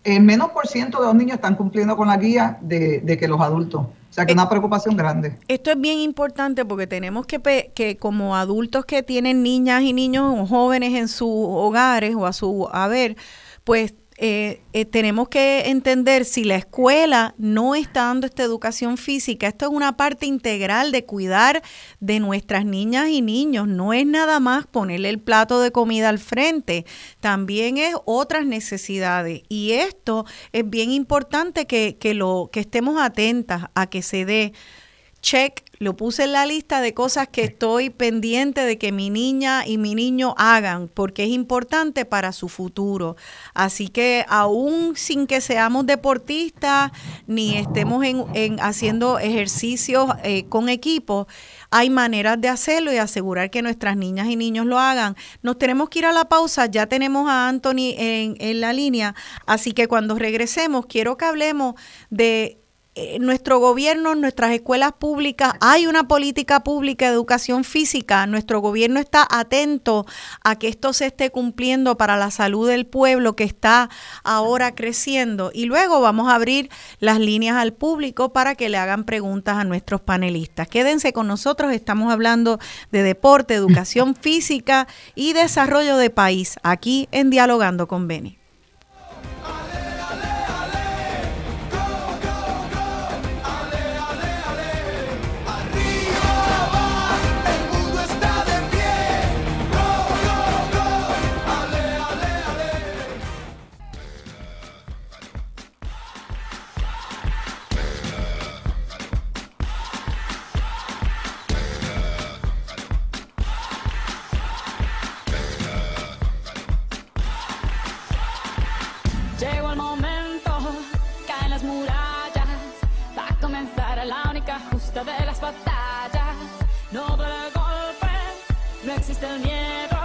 el menos por ciento de los niños están cumpliendo con la guía de, que los adultos. O sea, que es una preocupación grande. Esto es bien importante porque tenemos que, que como adultos que tienen niñas y niños jóvenes en sus hogares o a su haber, pues eh, eh, tenemos que entender si la escuela no está dando esta educación física, esto es una parte integral de cuidar de nuestras niñas y niños, no es nada más ponerle el plato de comida al frente, también es otras necesidades. Y esto es bien importante que, que, estemos atentas a que se dé check, lo puse en la lista de cosas que estoy pendiente de que mi niña y mi niño hagan, porque es importante para su futuro. Así que aún sin que seamos deportistas ni estemos en, haciendo ejercicios eh, con equipo, hay maneras de hacerlo y asegurar que nuestras niñas y niños lo hagan. Nos tenemos que ir a la pausa, ya tenemos a Anthony en, en la línea, así que cuando regresemos quiero que hablemos de eh, nuestro gobierno, nuestras escuelas públicas, hay una política pública de educación física, nuestro gobierno está atento a que esto se esté cumpliendo para la salud del pueblo que está ahora creciendo. Y luego vamos a abrir las líneas al público para que le hagan preguntas a nuestros panelistas. Quédense con nosotros, estamos hablando de deporte, educación física y desarrollo de país aquí en Dialogando con Beni. Existe el miedo.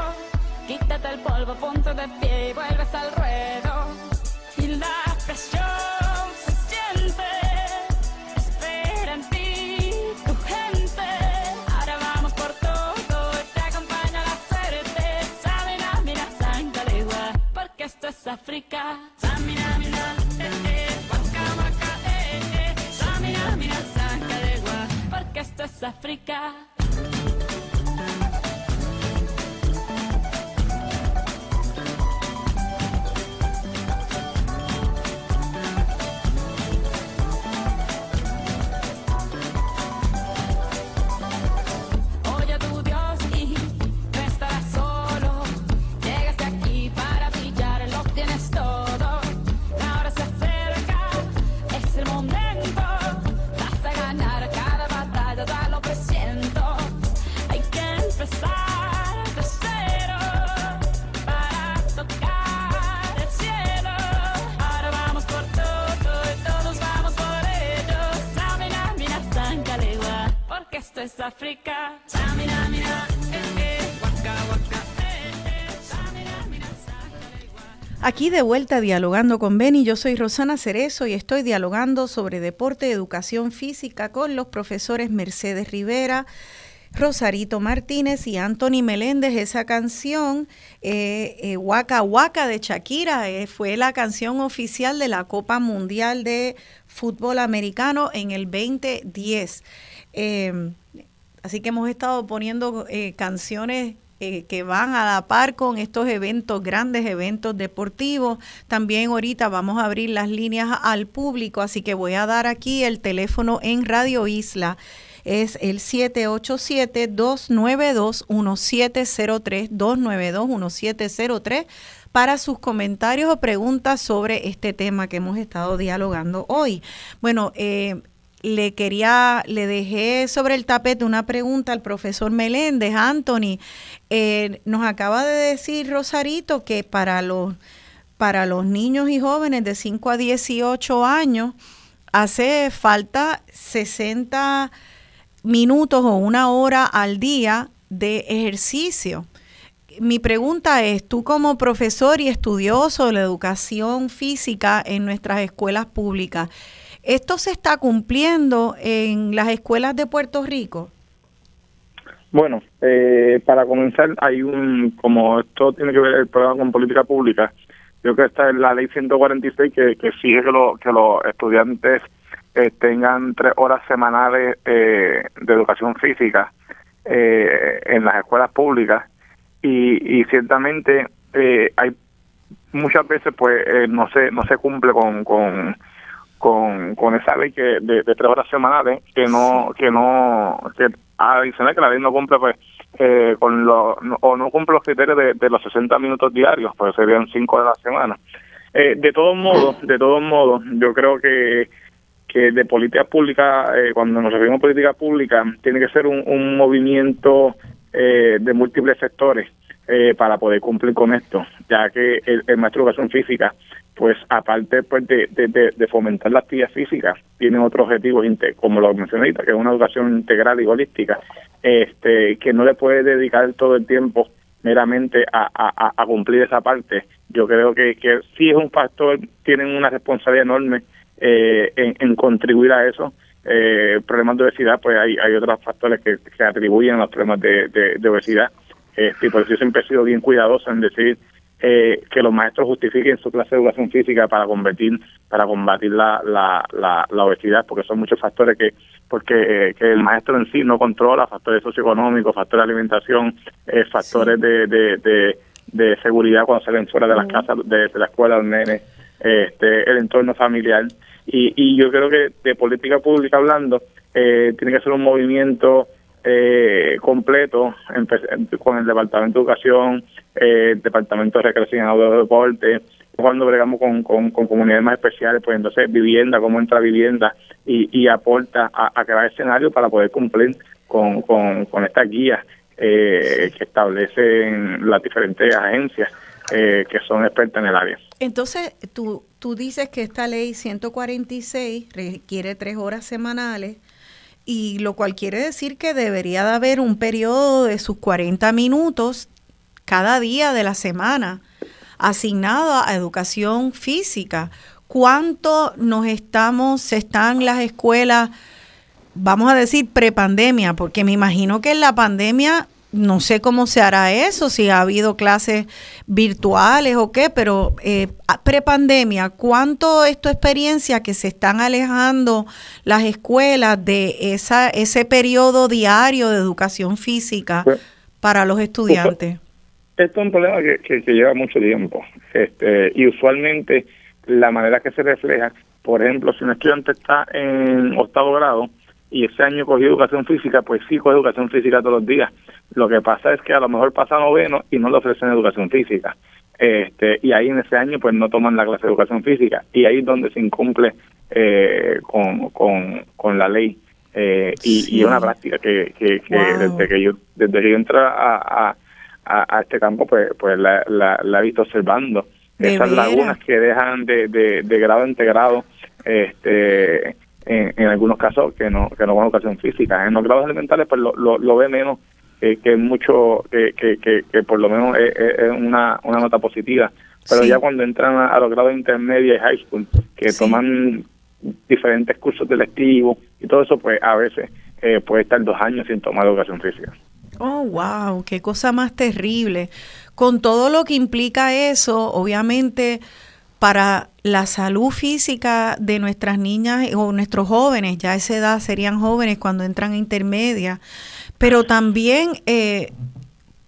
Quítate el polvo, ponte de pie y vuelves al ruedo. Y la presión se siente. Espera en ti, tu gente. Ahora vamos por todo te acompaña la suerte. Samina, mira, Santa Legua, porque esto es África. Samina, mira, eh, eh, waka, waka, eh, es. África. Aquí de vuelta dialogando con Beni, yo soy Rosana Cerezo y estoy dialogando sobre deporte y educación física con los profesores Mercedes Rivera, Rosarito Martínez y Anthony Meléndez. Esa canción, eh, eh Waka Waka de Shakira, eh, fue la canción oficial de la Copa Mundial de Fútbol Americano en el 2010. Así que hemos estado poniendo eh, canciones eh, que van a la par con estos eventos, grandes eventos deportivos. También ahorita vamos a abrir las líneas al público, así que voy a dar aquí el teléfono en Radio Isla. Es el 787-292-1703, 292-1703 para sus comentarios o preguntas sobre este tema que hemos estado dialogando hoy. Bueno, eh, le quería, le dejé sobre el tapete una pregunta al profesor Meléndez, Anthony. Eh, nos acaba de decir Rosarito que para los, para los niños y jóvenes de 5 a 18 años hace falta 60 minutos o una hora al día de ejercicio. Mi pregunta es, tú como profesor y estudioso de la educación física en nuestras escuelas públicas, ¿Esto se está cumpliendo en las escuelas de Puerto Rico? Bueno, eh, para comenzar, hay un, como esto tiene que ver el programa con política pública, creo que esta es la ley 146 que, que exige que, que los estudiantes eh, tengan tres horas semanales eh, de educación física en las escuelas públicas y, ciertamente hay muchas veces pues eh, no se no se cumple con, con con, con esa ley que de, de tres horas semanales que no que no que adicional que la ley no cumple pues eh, con lo, o no cumple los criterios de, de los 60 minutos diarios pues serían cinco de la semana. Eh, de todos modos de todos modos yo creo que que de política pública eh, cuando nos referimos a política pública tiene que ser un, un movimiento eh, de múltiples sectores eh, para poder cumplir con esto, ya que el, el maestro de educación física, pues aparte pues de, de, fomentar la actividad física, tiene otros objetivos, como lo mencioné ahorita, que es una educación integral y holística, este, que no le puede dedicar todo el tiempo meramente a, a, cumplir esa parte. Yo creo que, que sí es un factor, tienen una responsabilidad enorme eh, en, contribuir a eso, eh, problemas de obesidad, pues hay, hay otros factores que, que atribuyen a los problemas de, de, de obesidad. Este, por eso yo siempre he sido bien cuidadoso en decir eh, que los maestros justifiquen su clase de educación física para combatir para combatir la, la, la, obesidad, porque son muchos factores que porque eh, que el maestro en sí no controla, factores socioeconómicos, factores de alimentación, eh, factores de, de, de, seguridad cuando salen fuera de las casas, de, la escuela, los nenes, este, el entorno familiar. Y, y yo creo que de política pública hablando, eh, tiene que ser un movimiento eh, completo con el Departamento de Educación, eh, el Departamento de Recreación y Deporte, cuando bregamos con, con, comunidades más especiales, pues entonces vivienda, cómo entra vivienda y, y aporta a, a, crear escenarios para poder cumplir con, con, con estas guías eh, que establecen las diferentes agencias eh, que son expertas en el área. Entonces, tú, tú dices que esta ley 146 requiere tres horas semanales y lo cual quiere decir que debería de haber un periodo de sus 40 minutos cada día de la semana asignado a educación física. ¿Cuánto nos estamos, están las escuelas, vamos a decir, prepandemia? Porque me imagino que en la pandemia no sé cómo se hará eso, si ha habido clases virtuales o qué, pero eh, prepandemia, ¿cuánto es tu experiencia que se están alejando las escuelas de esa ese periodo diario de educación física pues, para los estudiantes? esto es un problema que, que, lleva mucho tiempo este, y usualmente la manera que se refleja, por ejemplo, si un estudiante está en octavo grado, y ese año cogió educación física, pues sí coge educación física todos los días. Lo que pasa es que a lo mejor pasa noveno y no le ofrecen educación física. Este, y ahí en ese año pues no toman la clase de educación física y ahí es donde se incumple eh, con, con, con la ley. Eh, y, y una práctica que, que, desde que yo desde que yo entré a, a, a, este campo pues pues la, la, la he visto observando esas lagunas que dejan de, de, de grado integrado este en, algunos casos que no que no con educación física. En los grados elementales pues lo, lo, ve menos eh, que mucho que, que, que, por lo menos es, una, una nota positiva. Pero ya cuando entran a, los grados intermedia y high school, que toman diferentes cursos de lectivo y todo eso, pues a veces eh, puede estar dos años sin tomar educación física. Oh, wow, qué cosa más terrible. Con todo lo que implica eso, obviamente para la salud física de nuestras niñas o nuestros jóvenes, ya a esa edad serían jóvenes cuando entran a intermedia, pero también eh,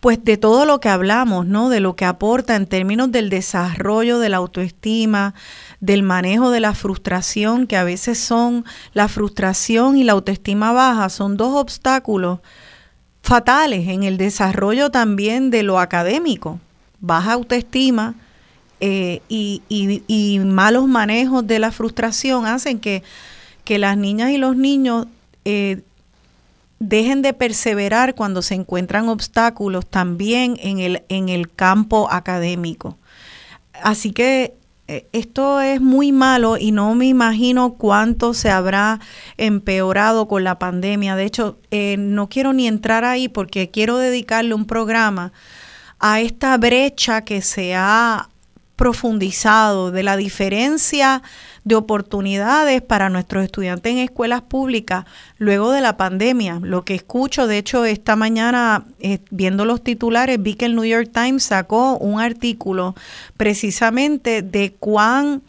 pues de todo lo que hablamos, ¿no? De lo que aporta en términos del desarrollo de la autoestima, del manejo de la frustración, que a veces son la frustración y la autoestima baja, son dos obstáculos fatales en el desarrollo también de lo académico. Baja autoestima, eh, y, malos manejos de la frustración hacen que, que las niñas y los niños eh, dejen de perseverar cuando se encuentran obstáculos también en el, en el campo académico. Así que eh, esto es muy malo y no me imagino cuánto se habrá empeorado con la pandemia. De hecho, no quiero ni entrar ahí porque quiero dedicarle un programa a esta brecha que se ha profundizado de la diferencia de oportunidades para nuestros estudiantes en escuelas públicas luego de la pandemia. Lo que escucho, de hecho, esta mañana eh, viendo los titulares, vi que el New York Times sacó un artículo precisamente de cuán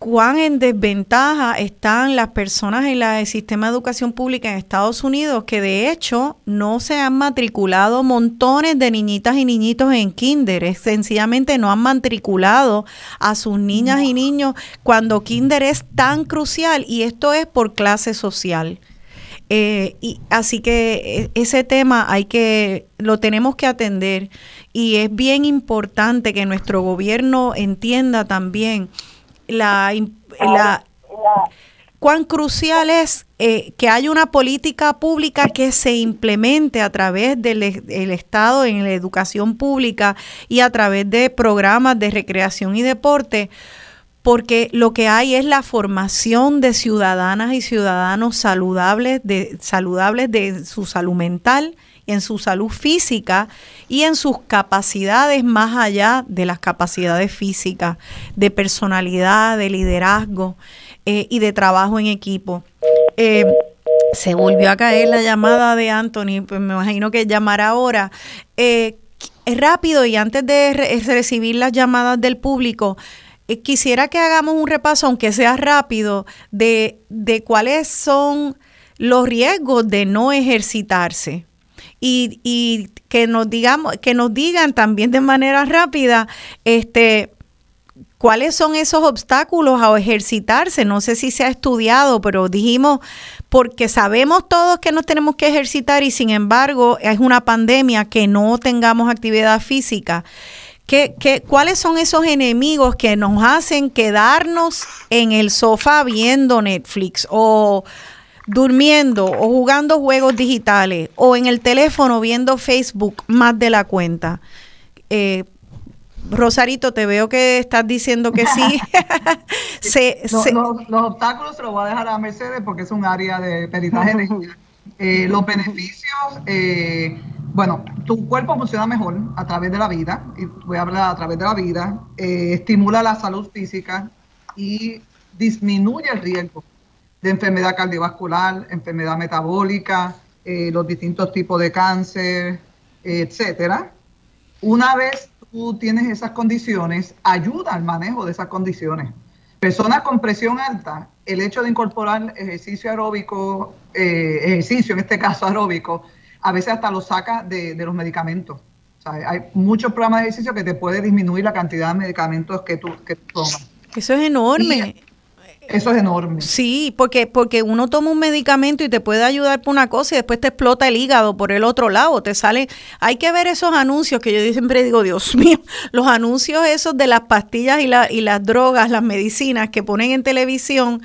cuán en desventaja están las personas en la- el sistema de educación pública en Estados Unidos que de hecho no se han matriculado montones de niñitas y niñitos en kinder, sencillamente no han matriculado a sus niñas y niños cuando kinder es tan crucial y esto es por clase social. Eh, y así que eh, ese tema hay que lo tenemos que atender y es bien importante que nuestro gobierno entienda también la, cuán crucial es eh, que haya una política pública que se implemente a través del el Estado en la educación pública y a través de programas de recreación y deporte, porque lo que hay es la formación de ciudadanas y ciudadanos saludables de, saludables de su salud mental, en su salud física y en sus capacidades más allá de las capacidades físicas, de personalidad, de liderazgo eh, y de trabajo en equipo. Eh, se volvió a caer la llamada de Anthony, pues me imagino que llamará ahora. Eh, es rápido y antes de re- recibir las llamadas del público, eh, quisiera que hagamos un repaso, aunque sea rápido, de, de cuáles son los riesgos de no ejercitarse. Y, y que nos digamos, que nos digan también de manera rápida, este, cuáles son esos obstáculos a ejercitarse. No sé si se ha estudiado, pero dijimos, porque sabemos todos que nos tenemos que ejercitar y sin embargo es una pandemia que no tengamos actividad física. ¿Qué, qué, cuáles son esos enemigos que nos hacen quedarnos en el sofá viendo Netflix o durmiendo o jugando juegos digitales o en el teléfono viendo Facebook más de la cuenta? Eh, Rosarito, te veo que estás diciendo que sí. se, Lo- se- los, los obstáculos se los voy a dejar a Mercedes porque es un área de peritaje de. Eh, los beneficios, eh, bueno, tu cuerpo funciona mejor a través de la vida, y voy a hablar a través de la vida, eh, estimula la salud física y disminuye el riesgo de enfermedad cardiovascular, enfermedad metabólica, eh, los distintos tipos de cáncer, etcétera. Una vez tú tienes esas condiciones, ayuda al manejo de esas condiciones. Personas con presión alta, el hecho de incorporar ejercicio aeróbico, eh, ejercicio en este caso aeróbico, a veces hasta lo saca de, de los medicamentos. O sea, hay muchos programas de ejercicio que te puede disminuir la cantidad de medicamentos que tú, que tú tomas. eso es enorme. Eso es enorme. Sí, porque, porque uno toma un medicamento y te puede ayudar por una cosa y después te explota el hígado por el otro lado. Te sale, hay que ver esos anuncios que yo siempre digo, Dios mío, los anuncios esos de las pastillas y, la, y las drogas, las medicinas que ponen en televisión,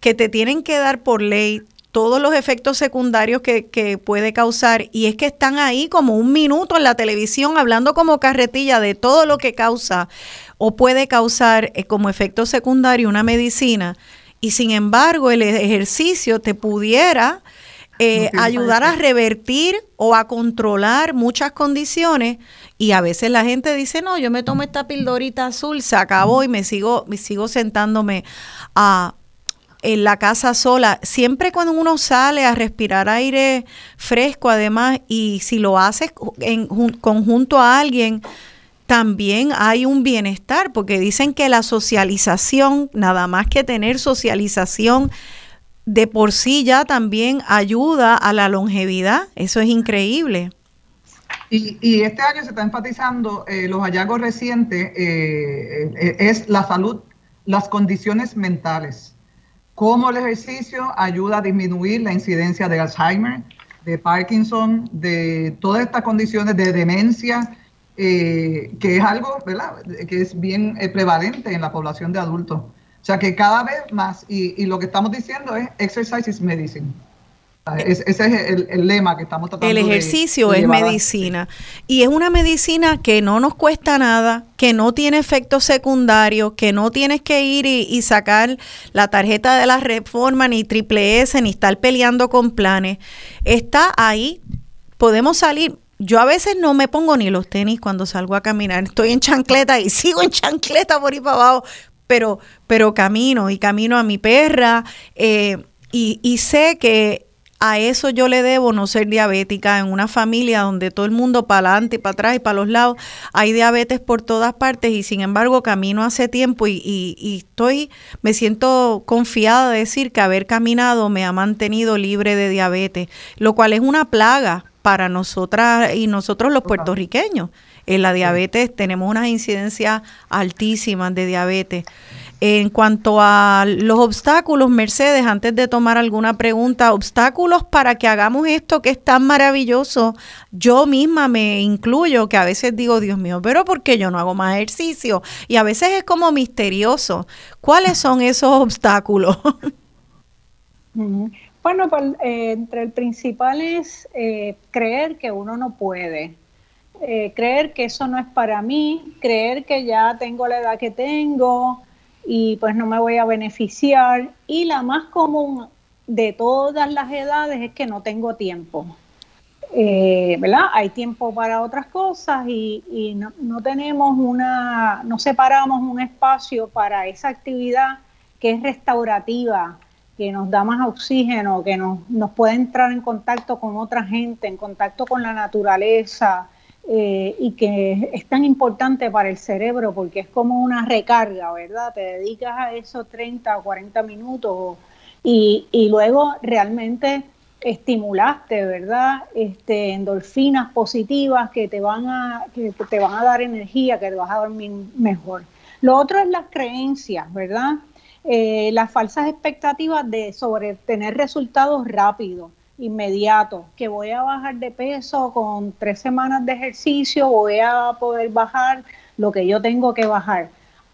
que te tienen que dar por ley todos los efectos secundarios que, que puede causar. Y es que están ahí como un minuto en la televisión hablando como carretilla de todo lo que causa o puede causar eh, como efecto secundario una medicina. Y sin embargo el ejercicio te pudiera eh, No ayudar a revertir o a controlar muchas condiciones. Y a veces la gente dice no yo me tomo esta pildorita azul se acabó y me sigo me sigo sentándome a en la casa sola, siempre cuando uno sale a respirar aire fresco además y si lo haces en jun- conjunto a alguien, también hay un bienestar, porque dicen que la socialización, nada más que tener socialización, de por sí ya también ayuda a la longevidad. Eso es increíble. Y, y este año se está enfatizando eh, los hallazgos recientes, eh, eh, es la salud, las condiciones mentales. Cómo el ejercicio ayuda a disminuir la incidencia de Alzheimer, de Parkinson, de todas estas condiciones de demencia, eh, que es algo ¿verdad? que es bien eh, prevalente en la población de adultos. O sea que cada vez más, y, y lo que estamos diciendo es exercise is medicine. Sea, es- ese es el, el lema que estamos tratando El ejercicio de es a- medicina y es una medicina que no nos cuesta nada, que no tiene efectos secundarios, que no tienes que ir y, y sacar la tarjeta de la reforma, ni triple S, ni estar peleando con planes. Está ahí, podemos salir. Yo a veces no me pongo ni los tenis cuando salgo a caminar. Estoy en chancleta y sigo en chancleta por ahí para abajo, pero, pero camino y camino a mi perra eh, y, y sé que a eso yo le debo no ser diabética en una familia donde todo el mundo para adelante, para atrás y para los lados, hay diabetes por todas partes y sin embargo camino hace tiempo y, y, estoy, me siento confiada de decir que haber caminado me ha mantenido libre de diabetes, lo cual es una plaga para nosotras y nosotros los puertorriqueños. En la diabetes tenemos unas incidencias altísimas de diabetes. En cuanto a los obstáculos, Mercedes, antes de tomar alguna pregunta, obstáculos para que hagamos esto que es tan maravilloso. Yo misma me incluyo, que a veces digo, Dios mío, pero ¿por qué yo no hago más ejercicio? Y a veces es como misterioso. ¿Cuáles son esos obstáculos? Bueno, pues, eh, entre el principal es eh, creer que uno no puede, eh, creer que eso no es para mí, creer que ya tengo la edad que tengo, y pues no me voy a beneficiar. Y la más común de todas las edades es que no tengo tiempo. Eh, ¿verdad? Hay tiempo para otras cosas y, no, tenemos una, no separamos un espacio para esa actividad que es restaurativa, que nos da más oxígeno, que nos, nos puede entrar en contacto con otra gente, en contacto con la naturaleza, eh, y que es tan importante para el cerebro porque es como una recarga, ¿verdad? Te dedicas a esos 30 o 40 minutos y, y luego realmente estimulaste, ¿verdad? Este, endorfinas positivas que te van a que te van a dar energía, que te vas a dormir mejor. Lo otro es las creencias, ¿verdad? Eh, las falsas expectativas de sobre tener resultados rápidos inmediato, que voy a bajar de peso con tres semanas de ejercicio, voy a poder bajar lo que yo tengo que bajar.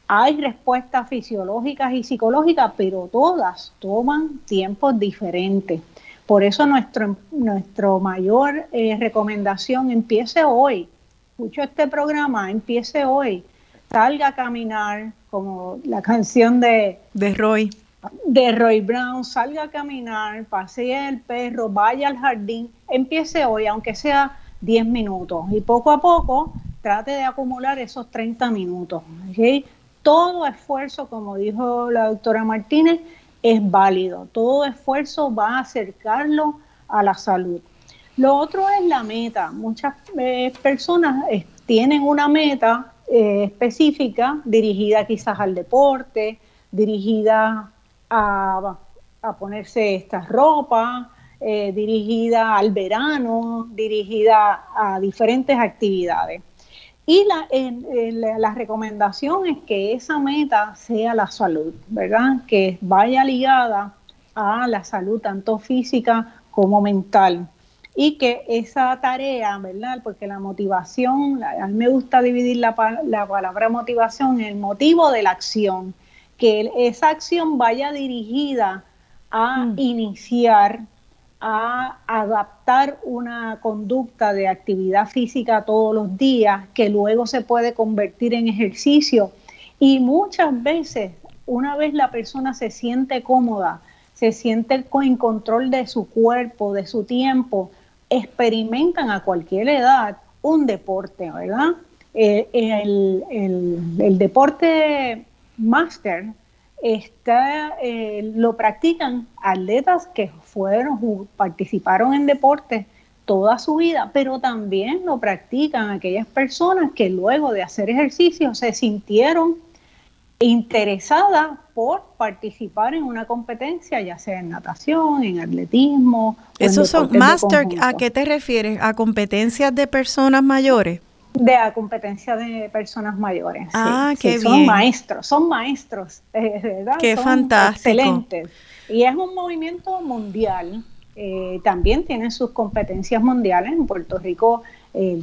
Hay respuestas fisiológicas y psicológicas, pero todas toman tiempos diferentes. Por eso nuestro, nuestro mayor eh, recomendación, empiece hoy. Escucho este programa, empiece hoy. Salga a caminar, como la canción de, de Roy de Roy Brown, salga a caminar, pasee el perro, vaya al jardín, empiece hoy, aunque sea 10 minutos, y poco a poco trate de acumular esos 30 minutos. Todo esfuerzo, como dijo la doctora Martínez, es válido. Todo esfuerzo va a acercarlo a la salud. Lo otro es la meta. Muchas eh, personas eh, tienen una meta eh, específica dirigida quizás al deporte, dirigida a, ponerse esta ropa, eh, dirigida al verano, dirigida a diferentes actividades. Y la, la, recomendación es que esa meta sea la salud, ¿verdad? Que vaya ligada a la salud tanto física como mental. Y que esa tarea, ¿verdad? Porque la motivación, a mí me gusta dividir la, la palabra motivación en el motivo de la acción que esa acción vaya dirigida a mm. iniciar, a adaptar una conducta de actividad física todos los días, que luego se puede convertir en ejercicio. Y muchas veces, una vez la persona se siente cómoda, se siente en control de su cuerpo, de su tiempo, experimentan a cualquier edad un deporte, ¿verdad? Eh, el, el deporte máster está, eh, lo practican atletas que fueron, participaron en deportes toda su vida, pero también lo practican aquellas personas que luego de hacer ejercicio se sintieron interesadas por participar en una competencia, ya sea en natación, en atletismo. Esos son máster, ¿a qué te refieres? ¿A competencias de personas mayores? De la competencia de personas mayores. Ah, qué bien. Son maestros, son maestros, ¿verdad? Qué fantástico. Excelentes. Y es un movimiento mundial. Eh, también tienen sus competencias mundiales. En Puerto Rico,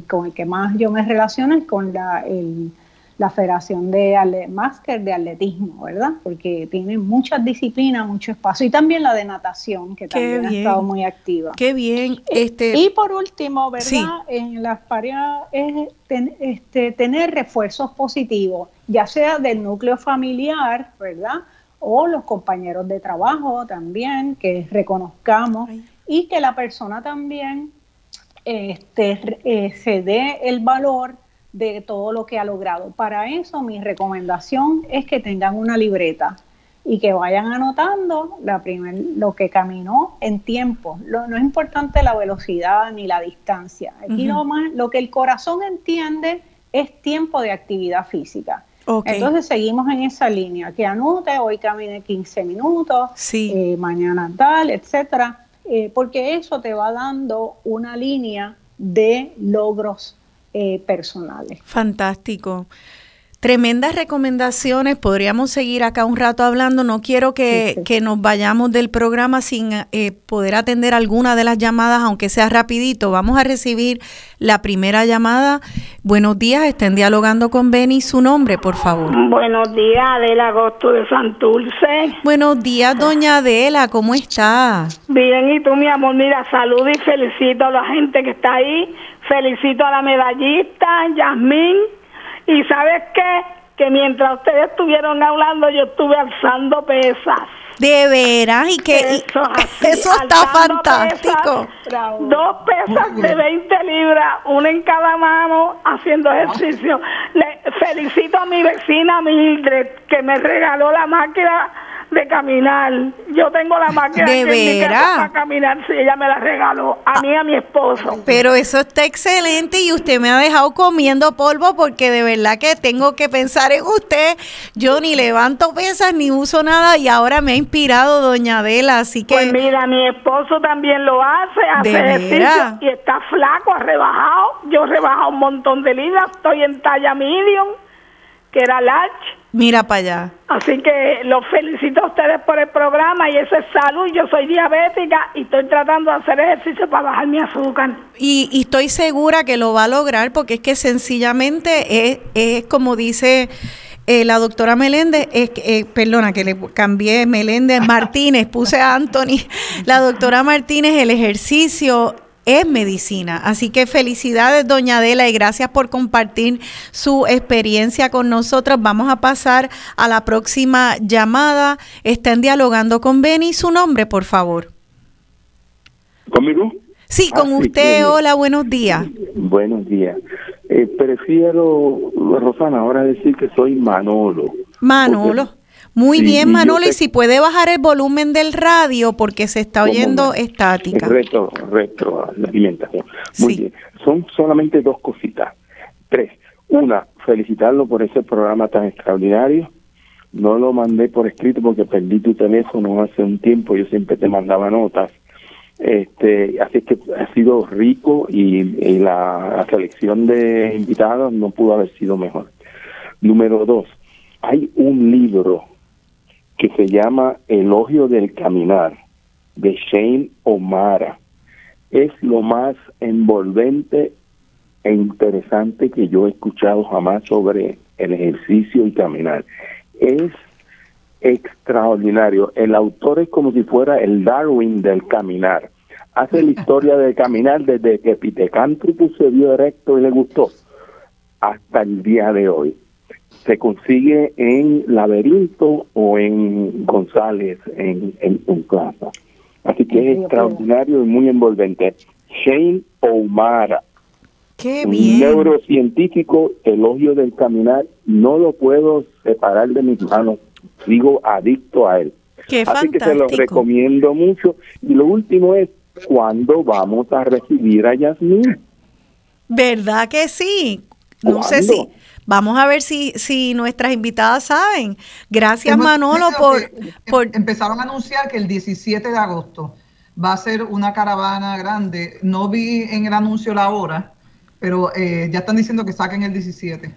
con el que más yo me relaciono es con la, el, la Federación de Máster de Atletismo, ¿verdad? Porque tiene muchas disciplinas, mucho espacio y también la de natación, que también ha estado muy activa. Qué bien. Eh, este... Y por último, ¿verdad? En las parejas es este, tener refuerzos positivos, ya sea del núcleo familiar, ¿verdad? O los compañeros de trabajo también, que reconozcamos y que la persona también este, eh, se dé el valor de todo lo que ha logrado. Para eso mi recomendación es que tengan una libreta. y que vayan anotando la primer, lo que caminó en tiempo. no es importante la velocidad ni la distancia. Aquí lo, más, lo que el corazón entiende es tiempo de actividad física. Entonces seguimos en esa línea, que anote, hoy camine 15 minutos, eh, mañana tal, etcétera, eh, porque eso te va dando una línea de logros eh, personales. Fantástico. Tremendas recomendaciones, podríamos seguir acá un rato hablando, no quiero que, nos vayamos del programa sin eh, poder atender alguna de las llamadas, aunque sea rapidito. Vamos a recibir la primera llamada. Buenos días, estén dialogando con Beni, su nombre, por favor. Buenos días, Adela Agosto de Santurce. Buenos días, doña Adela, ¿cómo está? Bien, y tú, mi amor, mira, salud y felicito a la gente que está ahí, felicito a la medallista, Yasmín y sabes qué? Que mientras ustedes estuvieron hablando, yo estuve alzando pesas. De veras, y que eso, está fantástico. dos pesas de 20 libras, una en cada mano, haciendo ejercicio. Le felicito a mi vecina Mildred, que me regaló la máquina de caminar. Yo tengo la máquina de para caminar, si ella me la regaló, a mí y a mi esposo. Pero eso está excelente y usted me ha dejado comiendo polvo porque de verdad que tengo que pensar en usted. Yo ni levanto pesas ni uso nada y ahora me ha inspirado doña Adela, así que... Pues mira, mi esposo también lo hace, hace ejercicio y está flaco, ha rebajado. Yo he rebajado un montón de libras, estoy en talla medium, que era large Mira para allá. Así que los felicito a ustedes por el programa y eso es salud. Yo soy diabética y estoy tratando de hacer ejercicio para bajar mi azúcar. Y, estoy segura que lo va a lograr porque es que sencillamente es, es como dice eh, la doctora Meléndez, es, eh, perdona que le cambié Meléndez Martínez, puse a Anthony, la doctora Martínez, el ejercicio es medicina. Así que felicidades, doña Adela, y gracias por compartir su experiencia con nosotros. Vamos a pasar a la próxima llamada. Estén dialogando con Beni. Su nombre, por favor. ¿Conmigo? Sí, con ah, usted. Hola, buenos días. Buenos días. Eh, prefiero, Rosana, ahora decir que soy Manolo. Manolo. Muy bien, Manolo, y si puede bajar el volumen del radio porque se está oyendo estática. Retro, retro, la alimentación. Muy bien. Son solamente dos cositas. Tres. Una, felicitarlo por ese programa tan extraordinario. No lo mandé por escrito porque perdí tu teléfono hace un tiempo. Yo siempre te mandaba notas. Este, así que ha sido rico y, la selección de invitados no pudo haber sido mejor. Número dos, hay un libro que se llama Elogio del Caminar, de Shane O'Mara. Es lo más envolvente e interesante que yo he escuchado jamás sobre el ejercicio y caminar. Es extraordinario. El autor es como si fuera el Darwin del caminar. Hace la historia del caminar desde que Pitecántrico se vio erecto y le gustó hasta el día de hoy se consigue en Laberinto o en González, en, en, Plaza. Así que es extraordinario y muy envolvente. Shane O'Mara. Qué bien. neurocientífico, elogio del caminar, no lo puedo separar de mis manos. Sigo adicto a él. Qué Así que se lo recomiendo mucho. Y lo último es, ¿cuándo vamos a recibir a Yasmín? ¿Verdad que sí? No sé si Vamos a ver si, si nuestras invitadas saben. Gracias Manolo por, em, por... Empezaron a anunciar que el 17 de agosto va a ser una caravana grande. No vi en el anuncio la hora, pero eh, ya están diciendo que saquen el 17.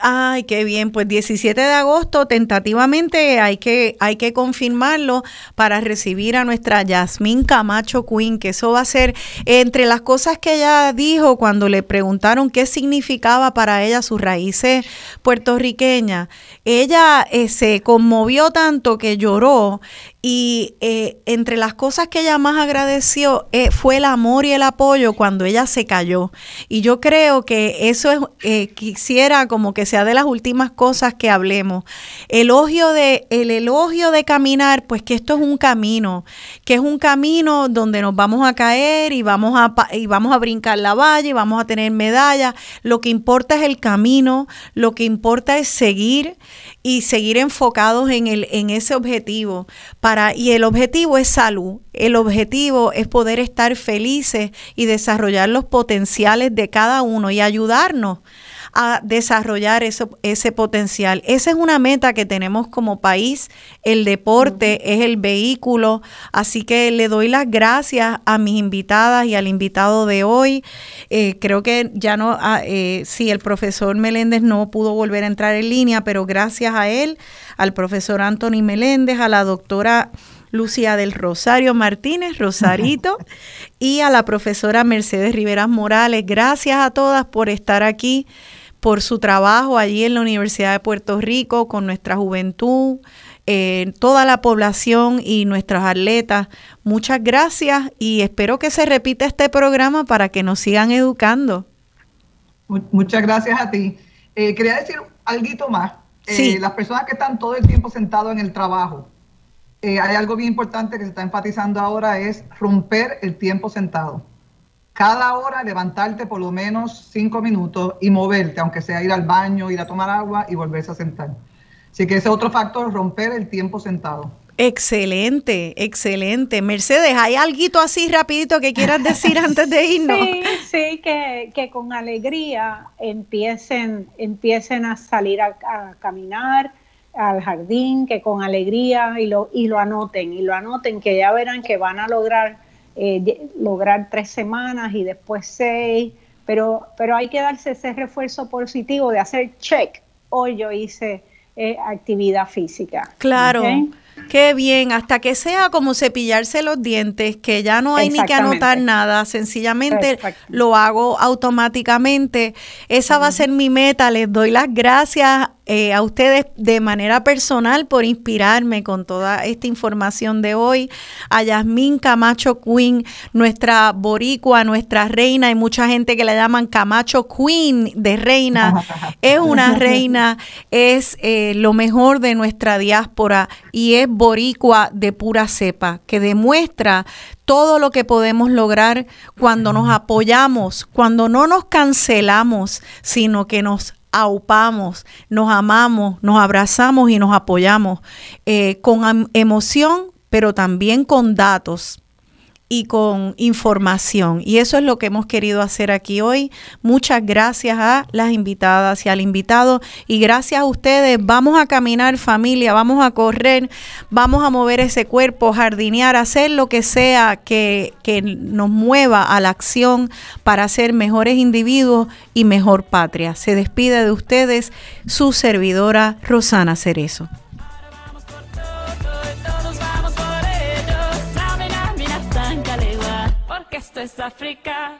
Ay, qué bien. Pues 17 de agosto, tentativamente hay que, hay que confirmarlo para recibir a nuestra Yasmín Camacho Queen, que eso va a ser entre las cosas que ella dijo cuando le preguntaron qué significaba para ella sus raíces puertorriqueñas. Ella eh, se conmovió tanto que lloró y eh, entre las cosas que ella más agradeció eh, fue el amor y el apoyo cuando ella se cayó. Y yo creo que eso es, eh, quisiera como que sea de las últimas cosas que hablemos. Elogio de, el elogio de caminar, pues que esto es un camino, que es un camino donde nos vamos a caer y vamos a, y vamos a brincar la valla y vamos a tener medallas. Lo que importa es el camino, lo que importa es seguir y seguir enfocados en, el, en ese objetivo. Para, y el objetivo es salud, el objetivo es poder estar felices y desarrollar los potenciales de cada uno y ayudarnos a desarrollar eso, ese potencial. Esa es una meta que tenemos como país. El deporte es el vehículo, así que le doy las gracias a mis invitadas y al invitado de hoy. Eh, creo que ya no, ah, eh, sí, el profesor Meléndez no pudo volver a entrar en línea, pero gracias a él, al profesor Anthony Meléndez, a la doctora... Lucía del Rosario Martínez, Rosarito, y a la profesora Mercedes Riveras Morales. Gracias a todas por estar aquí por su trabajo allí en la Universidad de Puerto Rico con nuestra juventud, eh, toda la población y nuestros atletas. Muchas gracias y espero que se repita este programa para que nos sigan educando. Muchas gracias a ti. Eh, quería decir algo más. Eh, las personas que están todo el tiempo sentados en el trabajo, hay algo bien importante que se está enfatizando ahora, es romper el tiempo sentado cada hora levantarte por lo menos cinco minutos y moverte, aunque sea ir al baño, ir a tomar agua y volverse a sentar. Así que ese es otro factor, romper el tiempo sentado. Excelente, excelente. Mercedes, ¿hay algo así rapidito que quieras decir antes de irnos? Sí, sí, que, con alegría empiecen, empiecen a salir a, a, caminar al jardín, que con alegría y lo, y lo anoten, y lo anoten, que ya verán que van a lograr eh, lograr tres semanas y después seis, pero, pero hay que darse ese refuerzo positivo de hacer check. Hoy yo hice eh, actividad física. Claro. Qué bien, hasta que sea como cepillarse los dientes, que ya no hay ni que anotar nada, sencillamente lo hago automáticamente. Esa va a ser mi meta. Les doy las gracias eh, a ustedes de manera personal por inspirarme con toda esta información de hoy. A Yasmín Camacho Queen, nuestra boricua, nuestra reina, hay mucha gente que la llaman Camacho Queen de reina. es una reina, es eh, lo mejor de nuestra diáspora y es boricua de pura cepa, que demuestra todo lo que podemos lograr cuando nos apoyamos, cuando no nos cancelamos, sino que nos aupamos, nos amamos, nos abrazamos y nos apoyamos eh, con emoción, pero también con datos y con información. Y eso es lo que hemos querido hacer aquí hoy. Muchas gracias a las invitadas y al invitado. Y gracias a ustedes. Vamos a caminar familia, vamos a correr, vamos a mover ese cuerpo, jardinear, hacer lo que sea que, que nos mueva a la acción para ser mejores individuos y mejor patria. Se despide de ustedes su servidora Rosana Cerezo. Esto es África.